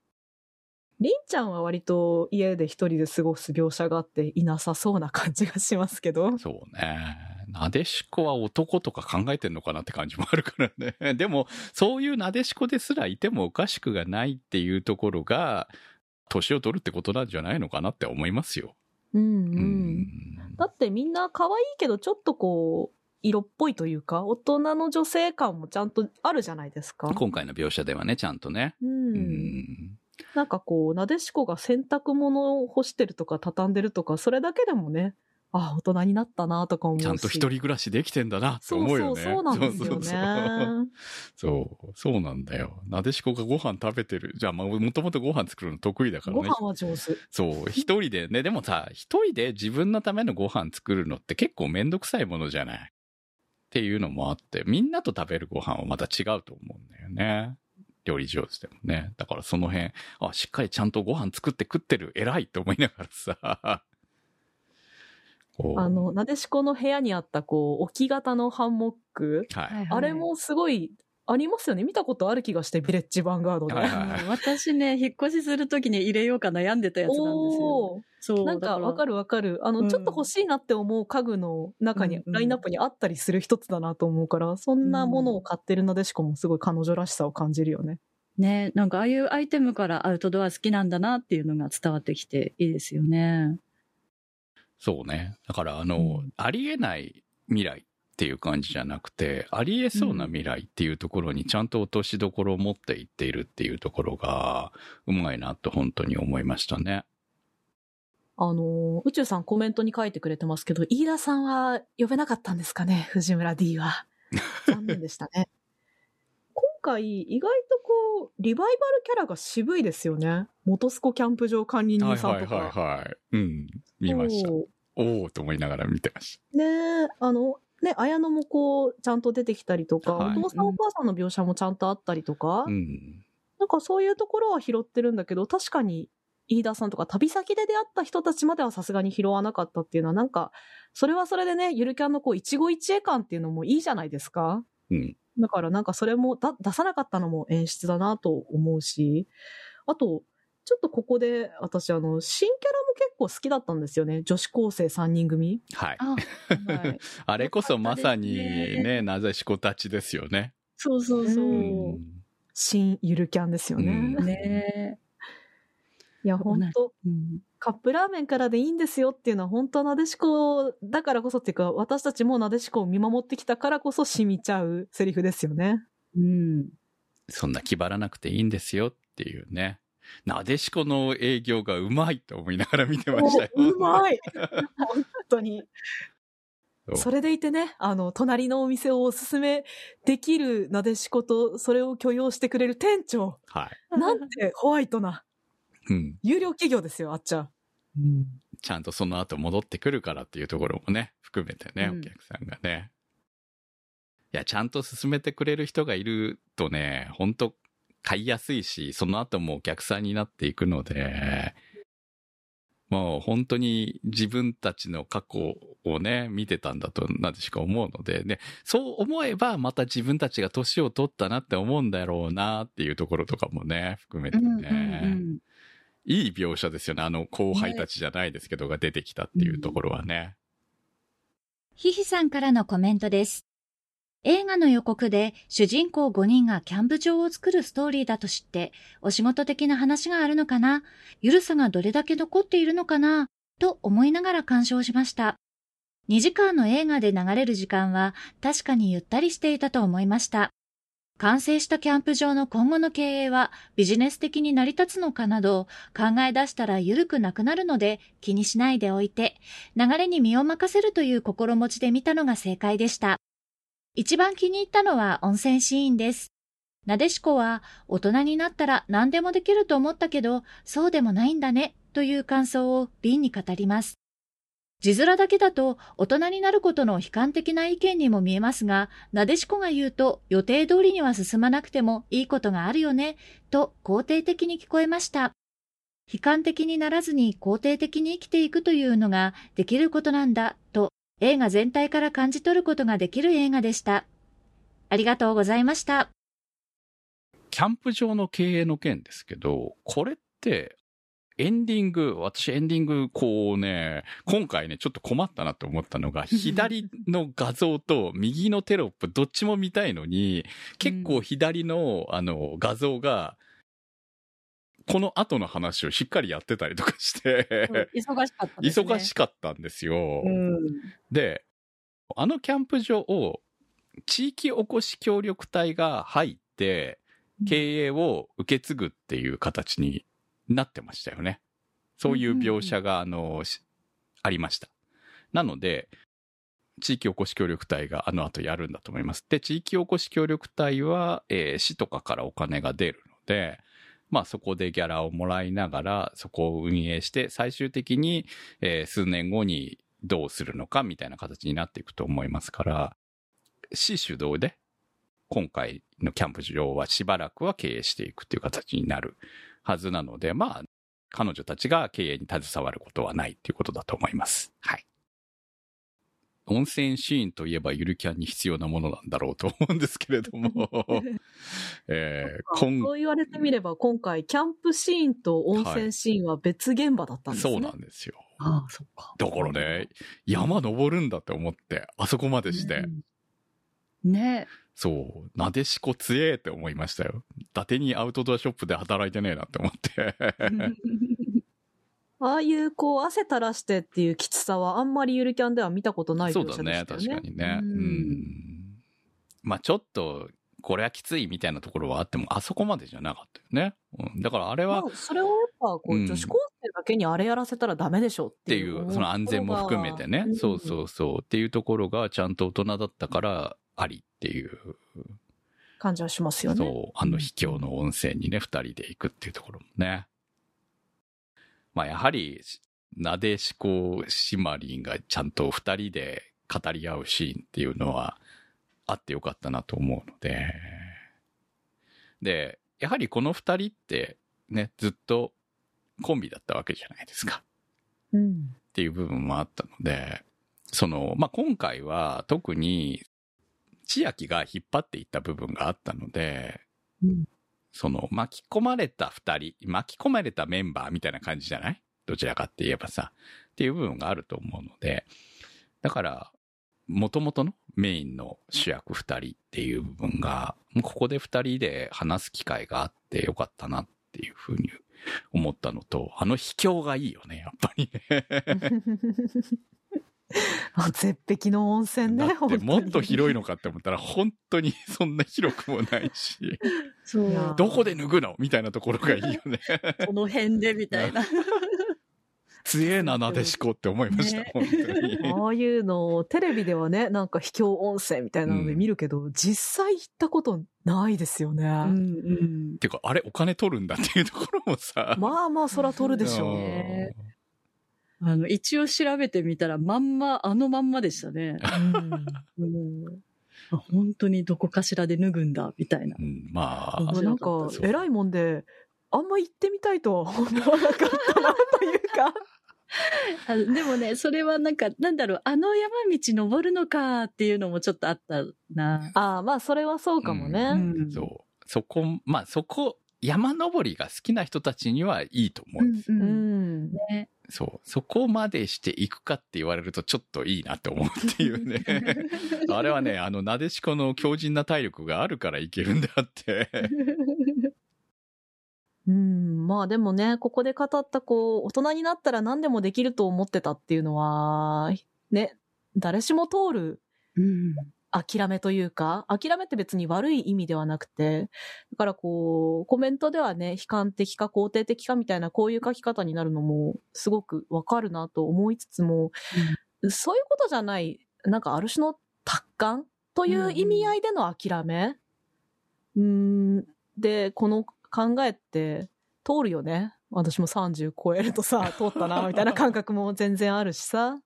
D: りんちゃんは割と家で一人で過ごす描写があっていなさそうな感じがしますけど。
C: そうね。なでしこは男とか考えてんのかなって感じもあるからね。でも、そういうなでしこですらいてもおかしくがないっていうところが、年を取るってことなんじゃないのかなって思いますよ。
D: うんう。
C: うんん。
D: だってみんな可愛いけどちょっとこう、色っぽいというか、大人の女性感もちゃんとあるじゃないですか。
C: 今回の描写ではね、ちゃんとね。
D: うん。
C: うん。
D: なんかこう、なでしこが洗濯物を干してるとか畳んでるとか、それだけでもね、ああ、大人になったなとか思うし。
C: ちゃんと一人暮らしできてんだなって
D: そうそう、
C: 思うよね。
D: そうなんですよ
C: そうそうそう
D: ね。
C: そう、そうなんだよ。なでしこがご飯食べてる。じゃあ、まあ、もともとご飯作るの得意だから
D: ご
C: ね。
D: 飯は上手。
C: そう、一人でね、でもさ、一人で自分のためのご飯作るのって結構めんどくさいものじゃない？っていうのもあって、みんなと食べるご飯はまた違うと思うんだよね。料理上手でもね。だからその辺、あ、しっかりちゃんとご飯作って食ってる、偉いと思いながらさ。
D: あ、の、なでしこの部屋にあった、こう、置き型のハンモック。
C: はい。
D: あれもすごい、ありますよね。見たことある気がして、ビレッジヴァンガードで。
C: はいはい
E: はい私ね、引っ越しするときに入れようか悩んでたやつなんですよ。そう。
D: なんかわか
E: る。
D: るわかる。あの、
E: うん
D: ちょっと欲しいなって思う家具の中に、
E: うんうん
D: ラインナップにあったりする一つだなと思うから、そんなものを買ってるなでしこもすごい彼女らしさを感じるよね。
E: ね、なんかああいうアイテムからアウトドア好きなんだなっていうのが伝わってきていいですよね。
C: そうね。だから、あの、
E: うん
C: ありえない未来っていう感じじゃなくて、ありえそうな未来っていうところにちゃんと落としどころを持っていっているっていうところが、うまいなと本当に思いましたね。
D: あの、宇宙さんコメントに書いてくれてますけど、飯田さんは呼べなかったんですかね、藤村 D は。残念でしたね。今回、意外とこう、リバイバルキャラが渋いですよね。元栖湖キャンプ場管理人さんとか。
C: はい。うん。見ました。おおと思いながら見てまし
D: ねえ、あの、ね、綾野もこう、ちゃんと出てきたりとか、
C: はい
D: お父さんお母さんの描写もちゃんとあったりとか、
C: た。うん。
D: なんかそういうところは拾ってるんだけど、確かに、飯田さんとか旅先で出会った人たちまではさすがに拾わなかったっていうのは、なんか、それはそれでね、ゆるキャンのこう、一期一会感っていうのもいいじゃないですか。
C: うん。
D: だからなんかそれもだ出さなかったのも演出だなと思うし、あと、ちょっとここで私あの、新キャラも結構好きだったんですよね。女子高生3人組。
C: はい。
E: あ、はい。
C: あれこそまさにね、なぜしこたちですよね。
E: そうそうそう。
C: うん。
D: 新ゆるキャンですよね。
C: うん
E: ね
D: いや、
E: そうね
D: 本当
E: うん。
D: カップラーメンからでいいんですよっていうのは本当はなでしこだからこそっていうか、私たちもなでしこを見守ってきたからこそ染みちゃうセリフですよね。
E: うん。
C: そんな気張らなくていいんですよっていうね。なでしこの営業がうまいと思いながら見てましたよ。
D: おうまい本当に。
C: そ
D: れでいてね、あの、隣のお店をおすすめできるなでしこと、それを許容してくれる店長。
C: はい。
D: なんてホワイトな、
C: うん。
D: 有料企業ですよ、あっちゃん。
E: うん。
C: ちゃんとその後戻ってくるからっていうところもね、含めてね、
E: うん
C: お客さんがね。いや、ちゃんと進めてくれる人がいるとね、本当買いやすいし、その後もお客さんになっていくので、もう本当に自分たちの過去をね、見てたんだと、なぜしか思うので、ね、そう思えばまた自分たちが年を取ったなって思うんだろうなっていうところとかもね、含めてね。
E: うんうんうん。
C: いい描写ですよね。あの後輩たちじゃないですけど、が出てきたっていうところはね。
F: ひひさんからのコメントです。映画の予告で主人公5人がキャンプ場を作るストーリーだと知って、お仕事的な話があるのかな？ゆるさがどれだけ残っているのかな？と思いながら鑑賞しました。2時間の映画で流れる時間は確かにゆったりしていたと思いました。完成したキャンプ場の今後の経営はビジネス的に成り立つのかなど考え出したら緩くなくなるので気にしないでおいて流れに身を任せるという心持ちで見たのが正解でした。一番気に入ったのは温泉シーンです。なでしこは大人になったら何でもできると思ったけど、そうでもないんだねという感想を凛に語ります。字面だけだと大人になることの悲観的な意見にも見えますが、なでしこが言うと予定通りには進まなくてもいいことがあるよねと肯定的に聞こえました。悲観的にならずに肯定的に生きていくというのができることなんだと映画全体から感じ取ることができる映画でした。ありがとうございました。
C: キャンプ場の経営の件ですけど、これって、エンディング、私エンディング、こうね、今回ね、ちょっと困ったなって思ったのが、左の画像と右のテロップ、どっちも見たいのに、結構左の、あの、画像が、この後の話をしっかりやってたりとかして、
E: 忙しかったね。
C: 忙しかったんですよ。
E: うん。
C: で、あのキャンプ場を地域おこし協力隊が入って、経営を受け継ぐっていう形になってましたよね。そういう描写が、あの、しありました。なので、地域おこし協力隊があの後やるんだと思います。で、地域おこし協力隊は、えー市とかからお金が出るので、まあそこでギャラをもらいながら、そこを運営して、最終的に、えー数年後にどうするのかみたいな形になっていくと思いますから、市主導で、今回のキャンプ場はしばらくは経営していくっていう形になるはずなので、まあ、彼女たちが経営に携わることはないっていうことだと思います。はい。温泉シーンといえばゆるキャンに必要なものなんだろうと思うんですけれども、えー今
D: そう言われてみれば、今回、キャンプシーンと温泉シーンは別現場だったんですね。
C: そうなんですよ。
E: ああ、そっか。
C: だからね、山登るんだって思って、あそこまでして、
E: うん。ね
C: そう、なでしこ強えって思いましたよ。伊達にアウトドアショップで働いてねえなって思って。
D: ああいう、こう、汗垂らしてっていうきつさは、あんまりゆるキャンでは見たことない
C: そうだ
D: 描写でし
C: ね、
D: たよね。
C: 確かにね。
D: う
C: うんん。まあちょっと、これはきついみたいなところはあっても、あそこまでじゃなかったよね。うん、だからあれは、
D: まあ、それをやっぱ、こう、
C: うん
D: 女子高生だけにあれやらせたらダメでしょっ
C: ってて
D: い。
C: いうう、その安全も含めてね、そうそうそう、っていうところがちゃんと大人だったからありっていう、
D: 感じはしますよね。
C: そう、あの秘境の温泉にね、二人で行くっていうところもね。まあやはり、なでしこしまりんがちゃんと二人で語り合うシーンっていうのはあってよかったなと思うので。で、やはりこの二人ってね、ずっとコンビだったわけじゃないですか。っていう部分もあったので、その、まあ、今回は特に千秋が引っ張っていった部分があったので、その巻き込まれた二人、巻き込まれたメンバーみたいな感じじゃない？どちらかって言えばさ、っていう部分があると思うので、だから、元々のメインの主役二人っていう部分が、ここで二人で話す機会があってよかったなっていうふうに思ったのと、あの秘境がいいよね、やっぱりね。
D: あ絶壁の温泉ね。
C: だってもっと広い
D: の。
C: のかって思ったら本当にそんな広くもないし、
E: そう
C: どこで脱ぐの？みたいなところがいいよね。
E: この辺でみたいな。
C: 強えな、なでしこって思いました、
E: ね
C: 本当に。
D: ああいうのをテレビではね、なんか秘境温泉みたいなので見るけど、実際行ったことないですよね。
E: うんうん。
C: ていうか、あれお金取るんだっていうところもさ。
D: まあまあ、そら取るでしょう。
E: ねあの、一応調べてみたら、まんま、あのまんまでしたね。
D: うん
E: うんあ本当にどこかしらで脱ぐんだ、みたいな
C: う。ん、まあ、
D: まあなんか偉いもんで、あんま行ってみたいとは思わなかったなというか。
E: あでもね、それはなんか、なんだろう、あの山道登るのかっていうのもちょっとあったな。
D: ああ、まあ、それはそうかもね。
E: うん
C: そう。そこ、まあそこ、山登りが好きな人たちにはいいと思うんです。
E: うん
D: う
E: うん
D: ん。
E: ね。
C: そう。そこまでしていくかって言われるとちょっといいなって思うっていうね。あれはね、あの、なでしこの強靭な体力があるからいけるんであって。
D: うん、まあでもね、ここで語ったこう、大人になったら何でもできると思ってたっていうのは、ね、誰しも通る
E: うん
D: 諦めというか、諦めって別に悪い意味ではなくて、だからこう、コメントではね、悲観的か肯定的かみたいなこういう書き方になるのもすごくわかるなと思いつつも、そういうことじゃない、なんかある種の達観という意味合いでの諦め、うん、で、この考えって通るよね。私も30超えるとさ、通ったな、みたいな感覚も全然あるしさ。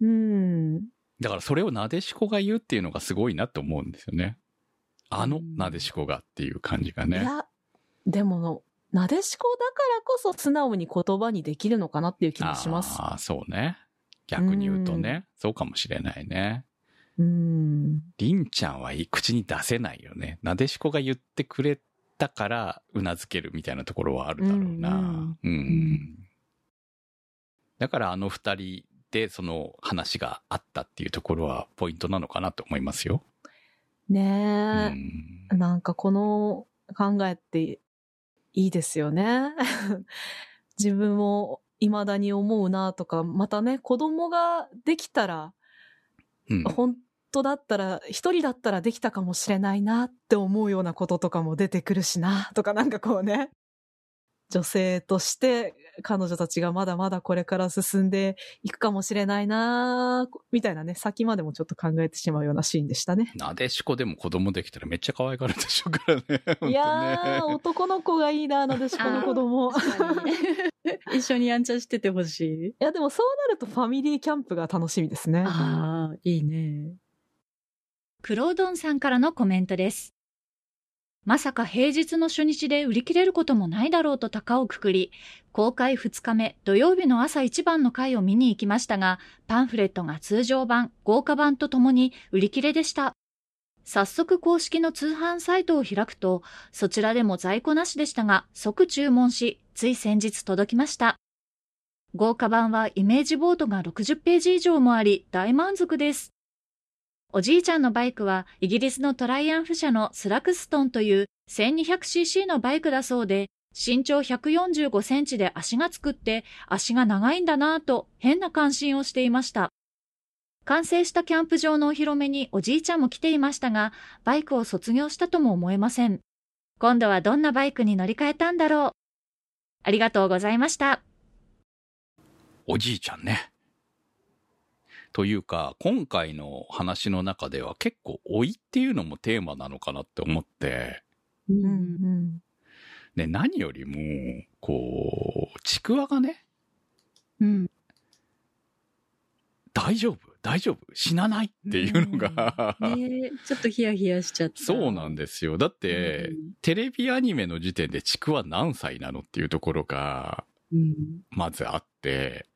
D: うん。
C: だからそれをなでしこが言うっていうのがすごいなと思うんですよね。あのなでしこがっていう感じがね。
D: いや、でも、なでしこだからこそ素直に言葉にできるのかなっていう気もします。
C: ああ、そうね。逆に言うとね、そうかもしれないね。
D: うん。
C: りんちゃんはい口に出せないよね。なでしこが言ってくれたから、うなずけるみたいなところはあるだろうな。
D: うん
C: うんだからあの二人でその話があったっていうところはポイントなのかなと思いますよ。う
D: ね
C: ん
D: え、なんかこの考えっていいですよね。自分も未だに思うなとか、またね、子供ができたら、
C: うん
D: 本当だったら、一人だったらできたかもしれないなって思うようなこととかも出てくるしな、とかなんかこうね、女性として彼女たちがまだまだこれから進んでいくかもしれないな、みたいなね、先までもちょっと考えてしまうようなシーンでしたね。
C: なでしこでも子供できたらめっちゃ可愛がるでしょうからね。ね
D: いやー、男の子がいいな、なでしこの子供。い
E: 一緒にやんちゃしててほしい。
D: や、でもそうなるとファミリーキャンプが楽しみですね。
E: ああ、いいね。
F: クロードンさんからのコメントです。まさか平日の初日で売り切れることもないだろうと高をくくり、公開2日目土曜日の朝一番の回を見に行きましたが、パンフレットが通常版、豪華版とともに売り切れでした。早速公式の通販サイトを開くと、そちらでも在庫なしでしたが、即注文し、つい先日届きました。豪華版はイメージボードが60ページ以上もあり、大満足です。おじいちゃんのバイクはイギリスのトライアンフ社のスラクストンという 1200cc のバイクだそうで、身長145センチで足がつくって足が長いんだなぁと変な関心をしていました。完成したキャンプ場のお披露目におじいちゃんも来ていましたが、バイクを卒業したとも思えません。今度はどんなバイクに乗り換えたんだろう。ありがとうございました。
C: おじいちゃんね。というか、今回の話の中では結構老いっていうのもテーマなのかなって思って、
E: う
D: うんうん。
C: ね、何よりも、こう、ちくわがね、
E: うん。
C: 大丈夫？大丈夫？死なないっていうのが、
E: ちょっとヒヤヒヤしちゃった。
C: そうなんですよ。だって、テレビアニメの時点でちくわ何歳なのっていうところが、
E: うん。
C: まずあって、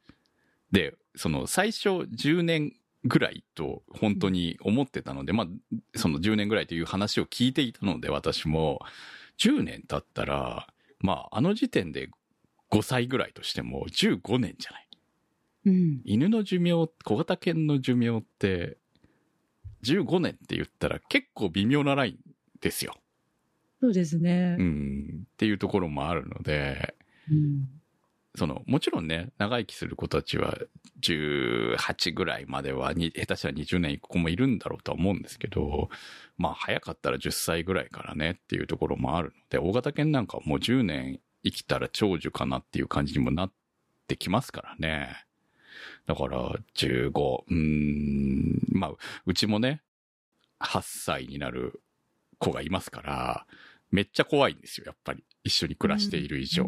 C: で、その最初10年ぐらいと本当に思ってたので、まあ、その10年ぐらいという話を聞いていたので、私も、10年経ったら、まあ、あの時点で5歳ぐらいとしても15年じゃない。
E: うん。
C: 犬の寿命、小型犬の寿命って、15年って言ったら結構微妙なラインですよ。
E: そうですね
C: う。ん。っていうところもあるので、
E: うん。
C: その、もちろんね、長生きする子たちは、18ぐらいまではに、下手したら20年いく子もいるんだろうとは思うんですけど、まあ、早かったら10歳ぐらいからねっていうところもあるので、大型犬なんかもう10年生きたら長寿かなっていう感じにもなってきますからね。だから、15、うん、まあ、うちもね、8歳になる子がいますから、めっちゃ怖いんですよ、やっぱり。一緒に暮らしている以上。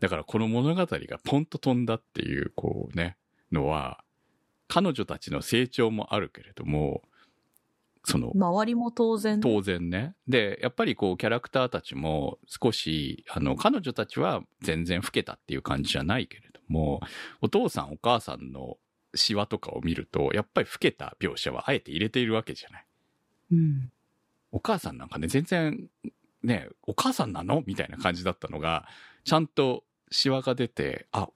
C: だからこの物語がポンと飛んだっていう、こうね、のは、彼女たちの成長もあるけれども、その、
D: 周りも当然。
C: 当然ね。で、やっぱりこう、キャラクターたちも少し、あの、彼女たちは全然老けたっていう感じじゃないけれども、お父さんお母さんのシワとかを見ると、やっぱり老けた描写はあえて入れているわけじゃない。
E: うん。
C: お母さんなんかね、全然、ね、お母さんなの？みたいな感じだったのが、ちゃんとシワが出て、あ、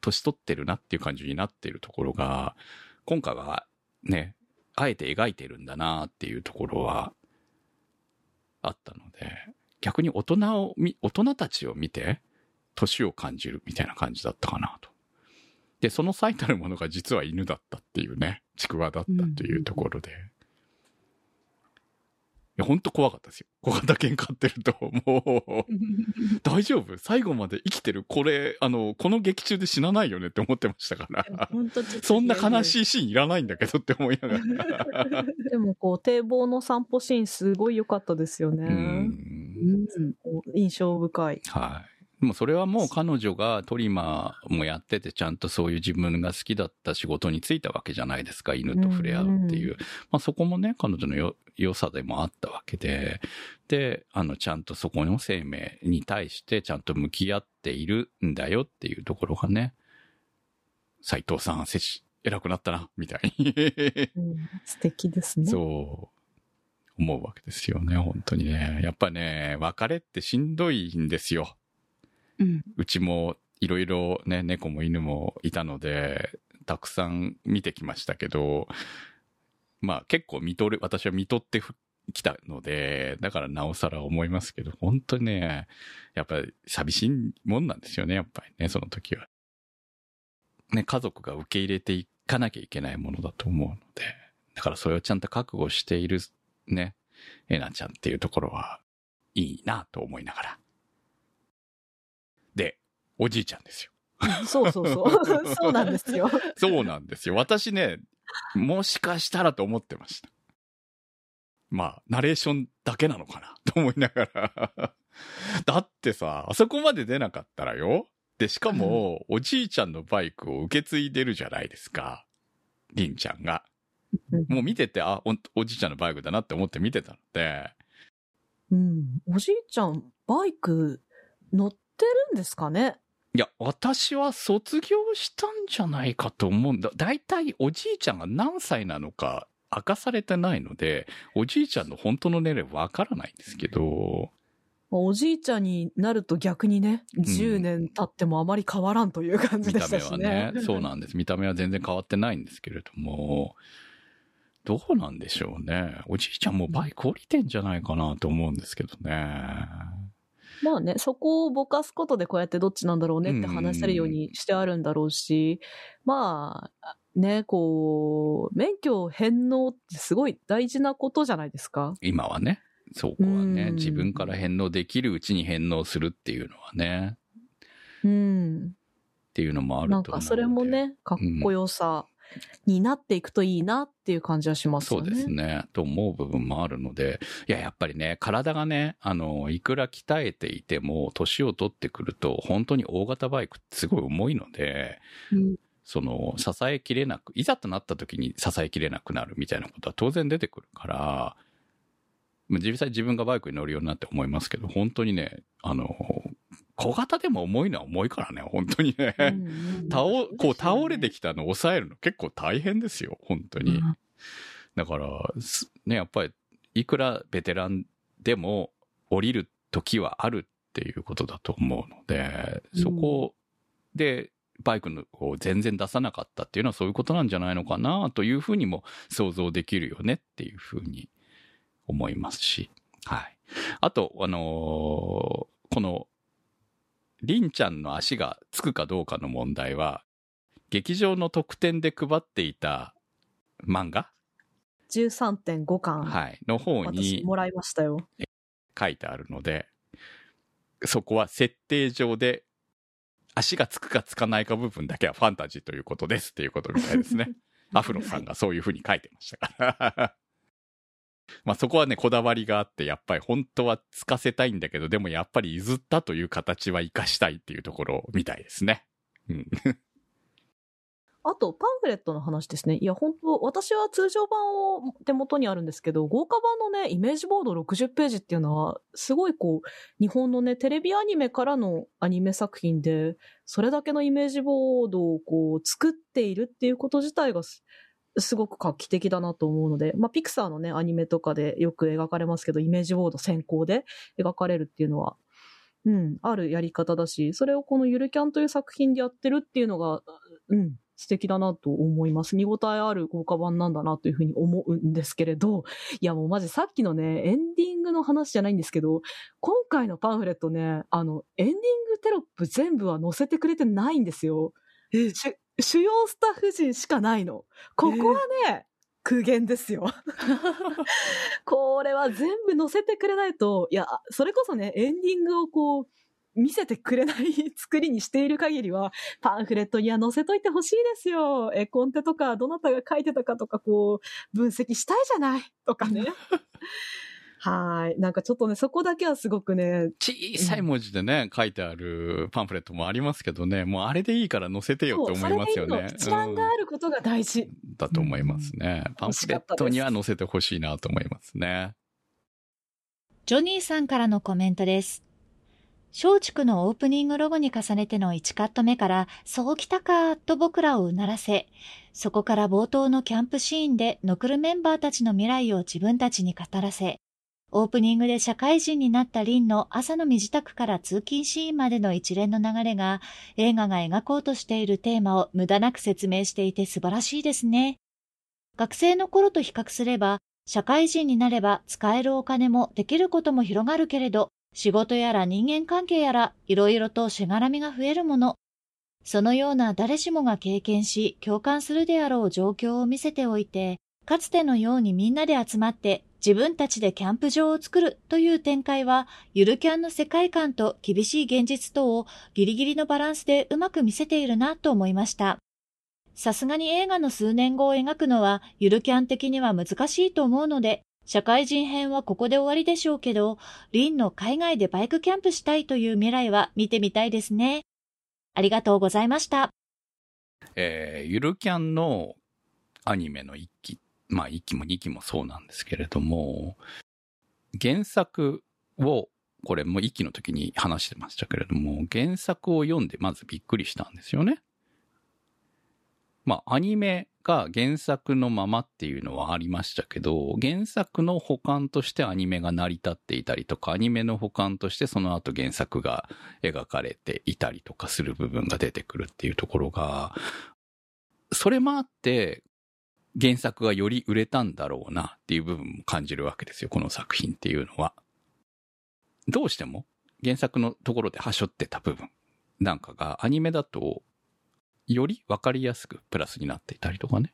C: 年取ってるなっていう感じになってるところが、今回はね、あえて描いてるんだなっていうところは、あったので、逆に大人を、大人たちを見て、年を感じるみたいな感じだったかなと。で、その最たるものが実は犬だったっていうね、ちくわだったというところで。いや、ほんと怖かったですよ。小型犬飼ってると、もう、大丈夫？最後まで生きてる？これ、あの、この劇中で死なないよねって思ってましたから。そんな悲
E: い。
C: しいシーンいらないんだけどって思いながら。
D: でもこう、堤防の散歩シーンすごい良かったですよね。
C: うん。
D: 印象深い。
C: はい。でもそれはもう彼女がトリマーもやっててちゃんとそういう自分が好きだった仕事に就いたわけじゃないですか。犬と触れ合うっていう。
D: うん
C: まあそこもね、彼女のよ良さでもあったわけで。で、あの、ちゃんとそこの生命に対してちゃんと向き合っているんだよっていうところがね、斎藤さん、せし、偉くなったな、みたいに。
D: うん素敵ですね。
C: そう。思うわけですよね、本当にね。やっぱね、別れってしんどいんですよ。
E: うん。
C: うちもいろいろね、猫も犬もいたので、たくさん見てきましたけど、まあ結構見とる、私は見とってきたので、だからなおさら思いますけど、本当にね、やっぱり寂しいもんなんですよね、やっぱりね、その時は。ね、家族が受け入れていかなきゃいけないものだと思うので、だからそれをちゃんと覚悟しているね、えなちゃんっていうところはいいなと思いながら。で、おじいちゃんですよ。
D: そうそうそう。そうなんですよ。
C: そうなんですよ。私ね、もしかしたらと思ってました。まあ、ナレーションだけなのかな と思いながら。だってさ、あそこまで出なかったらよ。で、しかも、おじいちゃんのバイクを受け継いでるじゃないですか。りんちゃんが。もう見てて、あお、おじいちゃんのバイクだなって思って見てたので、
D: うん。おじいちゃん、バイク乗ってるんですかね？
C: いや、私は卒業したんじゃないかと思うんだ。だいたいおじいちゃんが何歳なのか明かされてないので、おじいちゃんの本当の年齢わからないんですけど、
D: おじいちゃんになると逆にね、10年経ってもあまり変わらんという感じ
C: 見
D: でしたたし
C: 目はね
D: ね。、
C: そうなんです。見た目は全然変わってないんですけれども、どうなんでしょうね。おじいちゃんもうバイク降りてんじゃないかなと思うんですけどね。
D: まあね、そこをぼかすことでこうやってどっちなんだろうねって話せるようにしてあるんだろうし、まあ、ね、こう、免許返納ってすごい大事なことじゃないですか。
C: 今はね。そこはね、
D: うん
C: 自分から返納できるうちに返納するっていうのはね、
D: うん。
C: っていうのもあると思う。
D: なんかそれもね、かっこよさになっていくといいなっていう感じはしますね。
C: うですね。と思う部分もあるので、いや、やっぱりね、体がね、あの、いくら鍛えていても、年を取ってくると、本当に大型バイクってすごい重いので、
D: うん
C: その、支えきれなく、いざとなった時に支えきれなくなるみたいなことは当然出てくるから、まあ実際自分がバイクに乗るようになって思いますけど、本当にね、あの、小型でも重いのは重いからね、本当にね。倒、こう倒れてきたのを抑えるの結構大変ですよ、本当に。
E: うん
C: だから、すね、やっぱり、いくらベテランでも降りる時はあるっていうことだと思うので、そこでバイクのを全然出さなかったっていうのはそういうことなんじゃないのかなというふうにも想像できるよねっていうふうに思いますし。はい。あと、あのーこの、りんちゃんの足がつくかどうかの問題は、劇場の特典で配っていた漫画
D: ？13.5巻、
C: はい。の方に
D: 私もらいましたよ。
C: 書いてあるので、そこは設定上で、足がつくかつかないか部分だけはファンタジーということですっていうことみたいですね。アフロさんがそういうふうに書いてましたから。まあそこはね、こだわりがあって、やっぱり本当はつかせたいんだけど、でもやっぱり譲ったという形は活かしたいっていうところみたいですね。うん。
D: あと、パンフレットの話ですね。いや、本当私は通常版を手元にあるんですけど、豪華版のね、イメージボード60ページっていうのは、すごいこう、日本のね、テレビアニメからのアニメ作品で、それだけのイメージボードをこう、作っているっていうこと自体がす、すごく画期的だなと思うので、まあ、ピクサーのね、アニメとかでよく描かれますけど、イメージボード先行で描かれるっていうのは、うん、あるやり方だし、それをこのゆるキャンという作品でやってるっていうのが、うん、素敵だなと思います。見応えある豪華版なんだなというふうに思うんですけれど、いやもうマジさっきのね、エンディングの話じゃないんですけど、今回のパンフレットね、あの、エンディングテロップ全部は載せてくれてないんですよ。主主要スタッフ陣しかないの。ここはね、苦言ですよ。これは全部載せてくれないと、いや、それこそね、エンディングをこう、見せてくれない作りにしている限りは、パンフレットには載せといてほしいですよ。絵コンテとか、どなたが書いてたかとか、こう、分析したいじゃないとかね。はい。なんかちょっとね、そこだけはすごくね、
C: 小さい文字でね、書いてあるパンフレットもありますけどね、もうあれでいいから載せてよって思いますよね
D: そうそれでいいの。一覧があることが大事。
C: うんだと思いますね。パンフレットには載せてほしいなと思いますね。
F: ジョニーさんからのコメントです。松竹のオープニングロゴに重ねての1カット目から、そうきたかと僕らをうならせ、そこから冒頭のキャンプシーンで残るメンバーたちの未来を自分たちに語らせ、オープニングで社会人になったリンの朝の身支度から通勤シーンまでの一連の流れが映画が描こうとしているテーマを無駄なく説明していて素晴らしいですね。学生の頃と比較すれば、社会人になれば使えるお金もできることも広がるけれど、仕事やら人間関係やらいろいろとしがらみが増えるもの。そのような誰しもが経験し共感するであろう状況を見せておいて、かつてのようにみんなで集まって自分たちでキャンプ場を作るという展開は、ゆるキャンの世界観と厳しい現実とをギリギリのバランスでうまく見せているなと思いました。さすがに映画の数年後を描くのはゆるキャン的には難しいと思うので、社会人編はここで終わりでしょうけど、リンの海外でバイクキャンプしたいという未来は見てみたいですね。ありがとうございました。
C: えー、ゆるキャンのアニメの一期っまあ1期も2期もそうなんですけれども、原作を、これも1期の時に話してましたけれども、原作を読んでまずびっくりしたんですよね。まあアニメが原作のままっていうのはありましたけど、原作の保管としてアニメが成り立っていたりとか、アニメの保管としてその後原作が描かれていたりとかする部分が出てくるっていうところが、それもあって、原作がより売れたんだろうなっていう部分も感じるわけですよ、この作品っていうのは。どうしても原作のところではしょってた部分なんかがアニメだとよりわかりやすくプラスになっていたりとかね。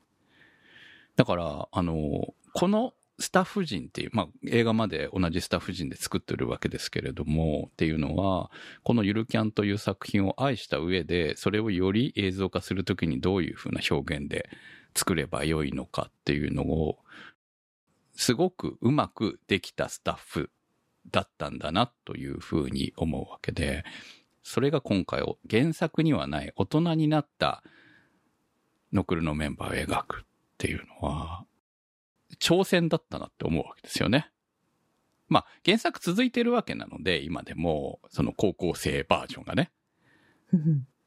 C: だから、あの、このスタッフ陣っていう、まあ、映画まで同じスタッフ陣で作ってるわけですけれども、っていうのは、このゆるキャンという作品を愛した上で、それをより映像化するときにどういうふうな表現で作ればよいのかっていうのを、すごくうまくできたスタッフだったんだなというふうに思うわけで、それが今回を原作にはない大人になったノクルのメンバーを描くっていうのは、挑戦だったなって思うわけですよね。まあ、原作続いてるわけなので、今でも、その高校生バージョンがね。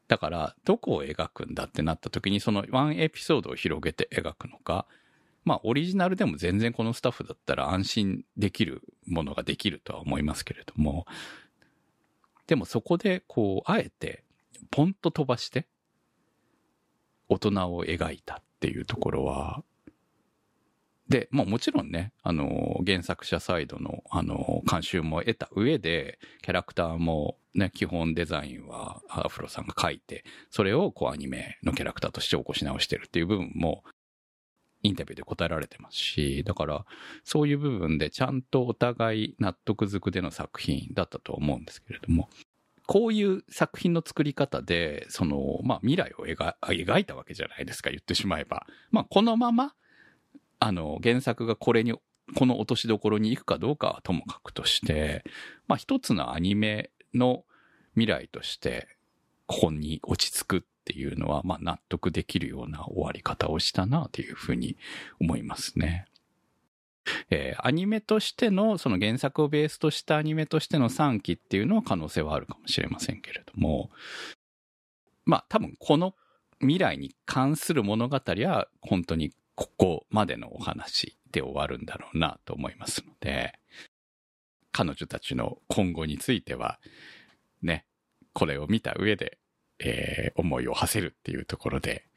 C: だから、どこを描くんだってなった時に、そのワンエピソードを広げて描くのか、まあ、オリジナルでも全然このスタッフだったら安心できるものができるとは思いますけれども、でもそこで、こう、あえて、ポンと飛ばして、大人を描いたっていうところは、で、まあもちろんね、あの、原作者サイドの、あの、監修も得た上で、キャラクターもね、基本デザインはアフロさんが書いて、それをこうアニメのキャラクターとして起こし直してるっていう部分も、インタビューで答えられてますし、だから、そういう部分でちゃんとお互い納得づくでの作品だったと思うんですけれども、こういう作品の作り方で、その、まあ未来を描いたわけじゃないですか、言ってしまえば。まあこのまま、あの、原作がこれに、この落としどころに行くかどうかはともかくとして、まあ一つのアニメの未来として、ここに落ち着くっていうのは、まあ納得できるような終わり方をしたなというふうに思いますね。えー、アニメとしての、その原作をベースとしたアニメとしての3期っていうのは可能性はあるかもしれませんけれども、まあ多分この未来に関する物語は本当にここまでのお話で終わるんだろうなと思いますので、彼女たちの今後については、ね、これを見た上で、えー、思いを馳せるっていうところで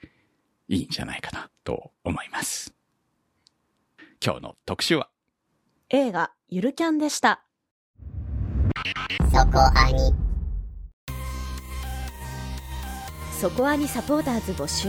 C: いいんじゃないかなと思います。今日の特集は？
D: 映画ゆるキャンでした。
B: そこアニ。
A: そこアニサポーターズ募集。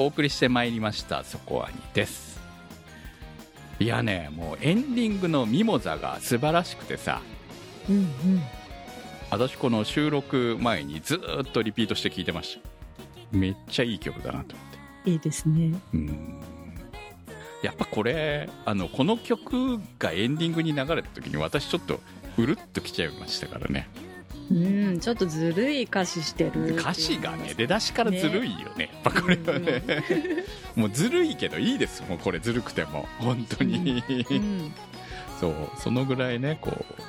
C: お送りしてまいりました「そこはに」です。いやねもうエンディングの「ミモザ」が素晴らしくてさ、
G: うんうん、
C: 私この収録前にずっとリピートして聴いてました。めっちゃいい曲だなと思って。
E: いいですね。
C: うん。やっぱこれあのこの曲がエンディングに流れた時に私ちょっとうるっときちゃいましたからね。
E: うん、ちょっとずるい歌詞してる。
C: 歌詞がね出だしからずるいよね。やっぱこれはね、もうずるいけどいいです。もうこれずるくても。本当に、
E: うん。
C: そうそのぐらいねこう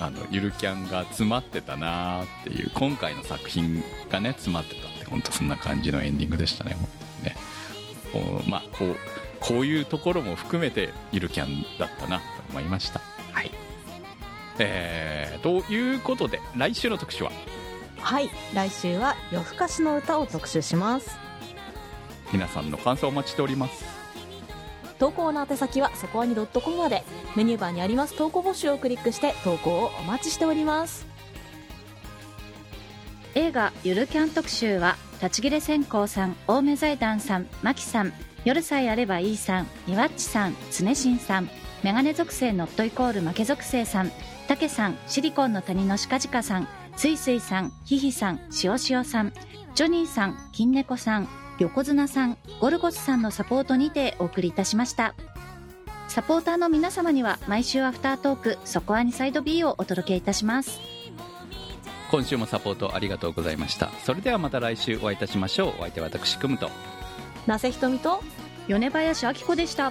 C: あのゆるキャンが詰まってたなーっていう今回の作品がね詰まってたって本当そんな感じのエンディングでしたね。ね。こうまあこうこういうところも含めてゆるキャンだったなと思いましたはいえー、ということで来週の特集は？
G: はい。来週は夜更かしの歌を特集します。
C: 皆さんの感想をお待ちしております
G: 投稿の宛先はそこわに .com まで。メニューバーにあります投稿募集をクリックして投稿をお待ちしております。
B: 映画ゆるキャン特集は立ち切れ線香さん青梅財団さんマキさん夜さえあればいいさんニワッチさん常新さんメガネ属性ノットイコール負け属性さんたけさんシリコンの谷のしかじかさんすいすいさんひひさんしおしおさんジョニーさん金猫さん横綱さんゴルゴスさんのサポートにてお送りいたしました。サポーターの皆様には毎週アフタートークそこアニサイド B をお届けいたします。
C: 今週もサポートありがとうございました。それではまた来週お会いいたしましょう。お相手は私くむと。
G: 那瀬ひとみと
B: 米林明子でした。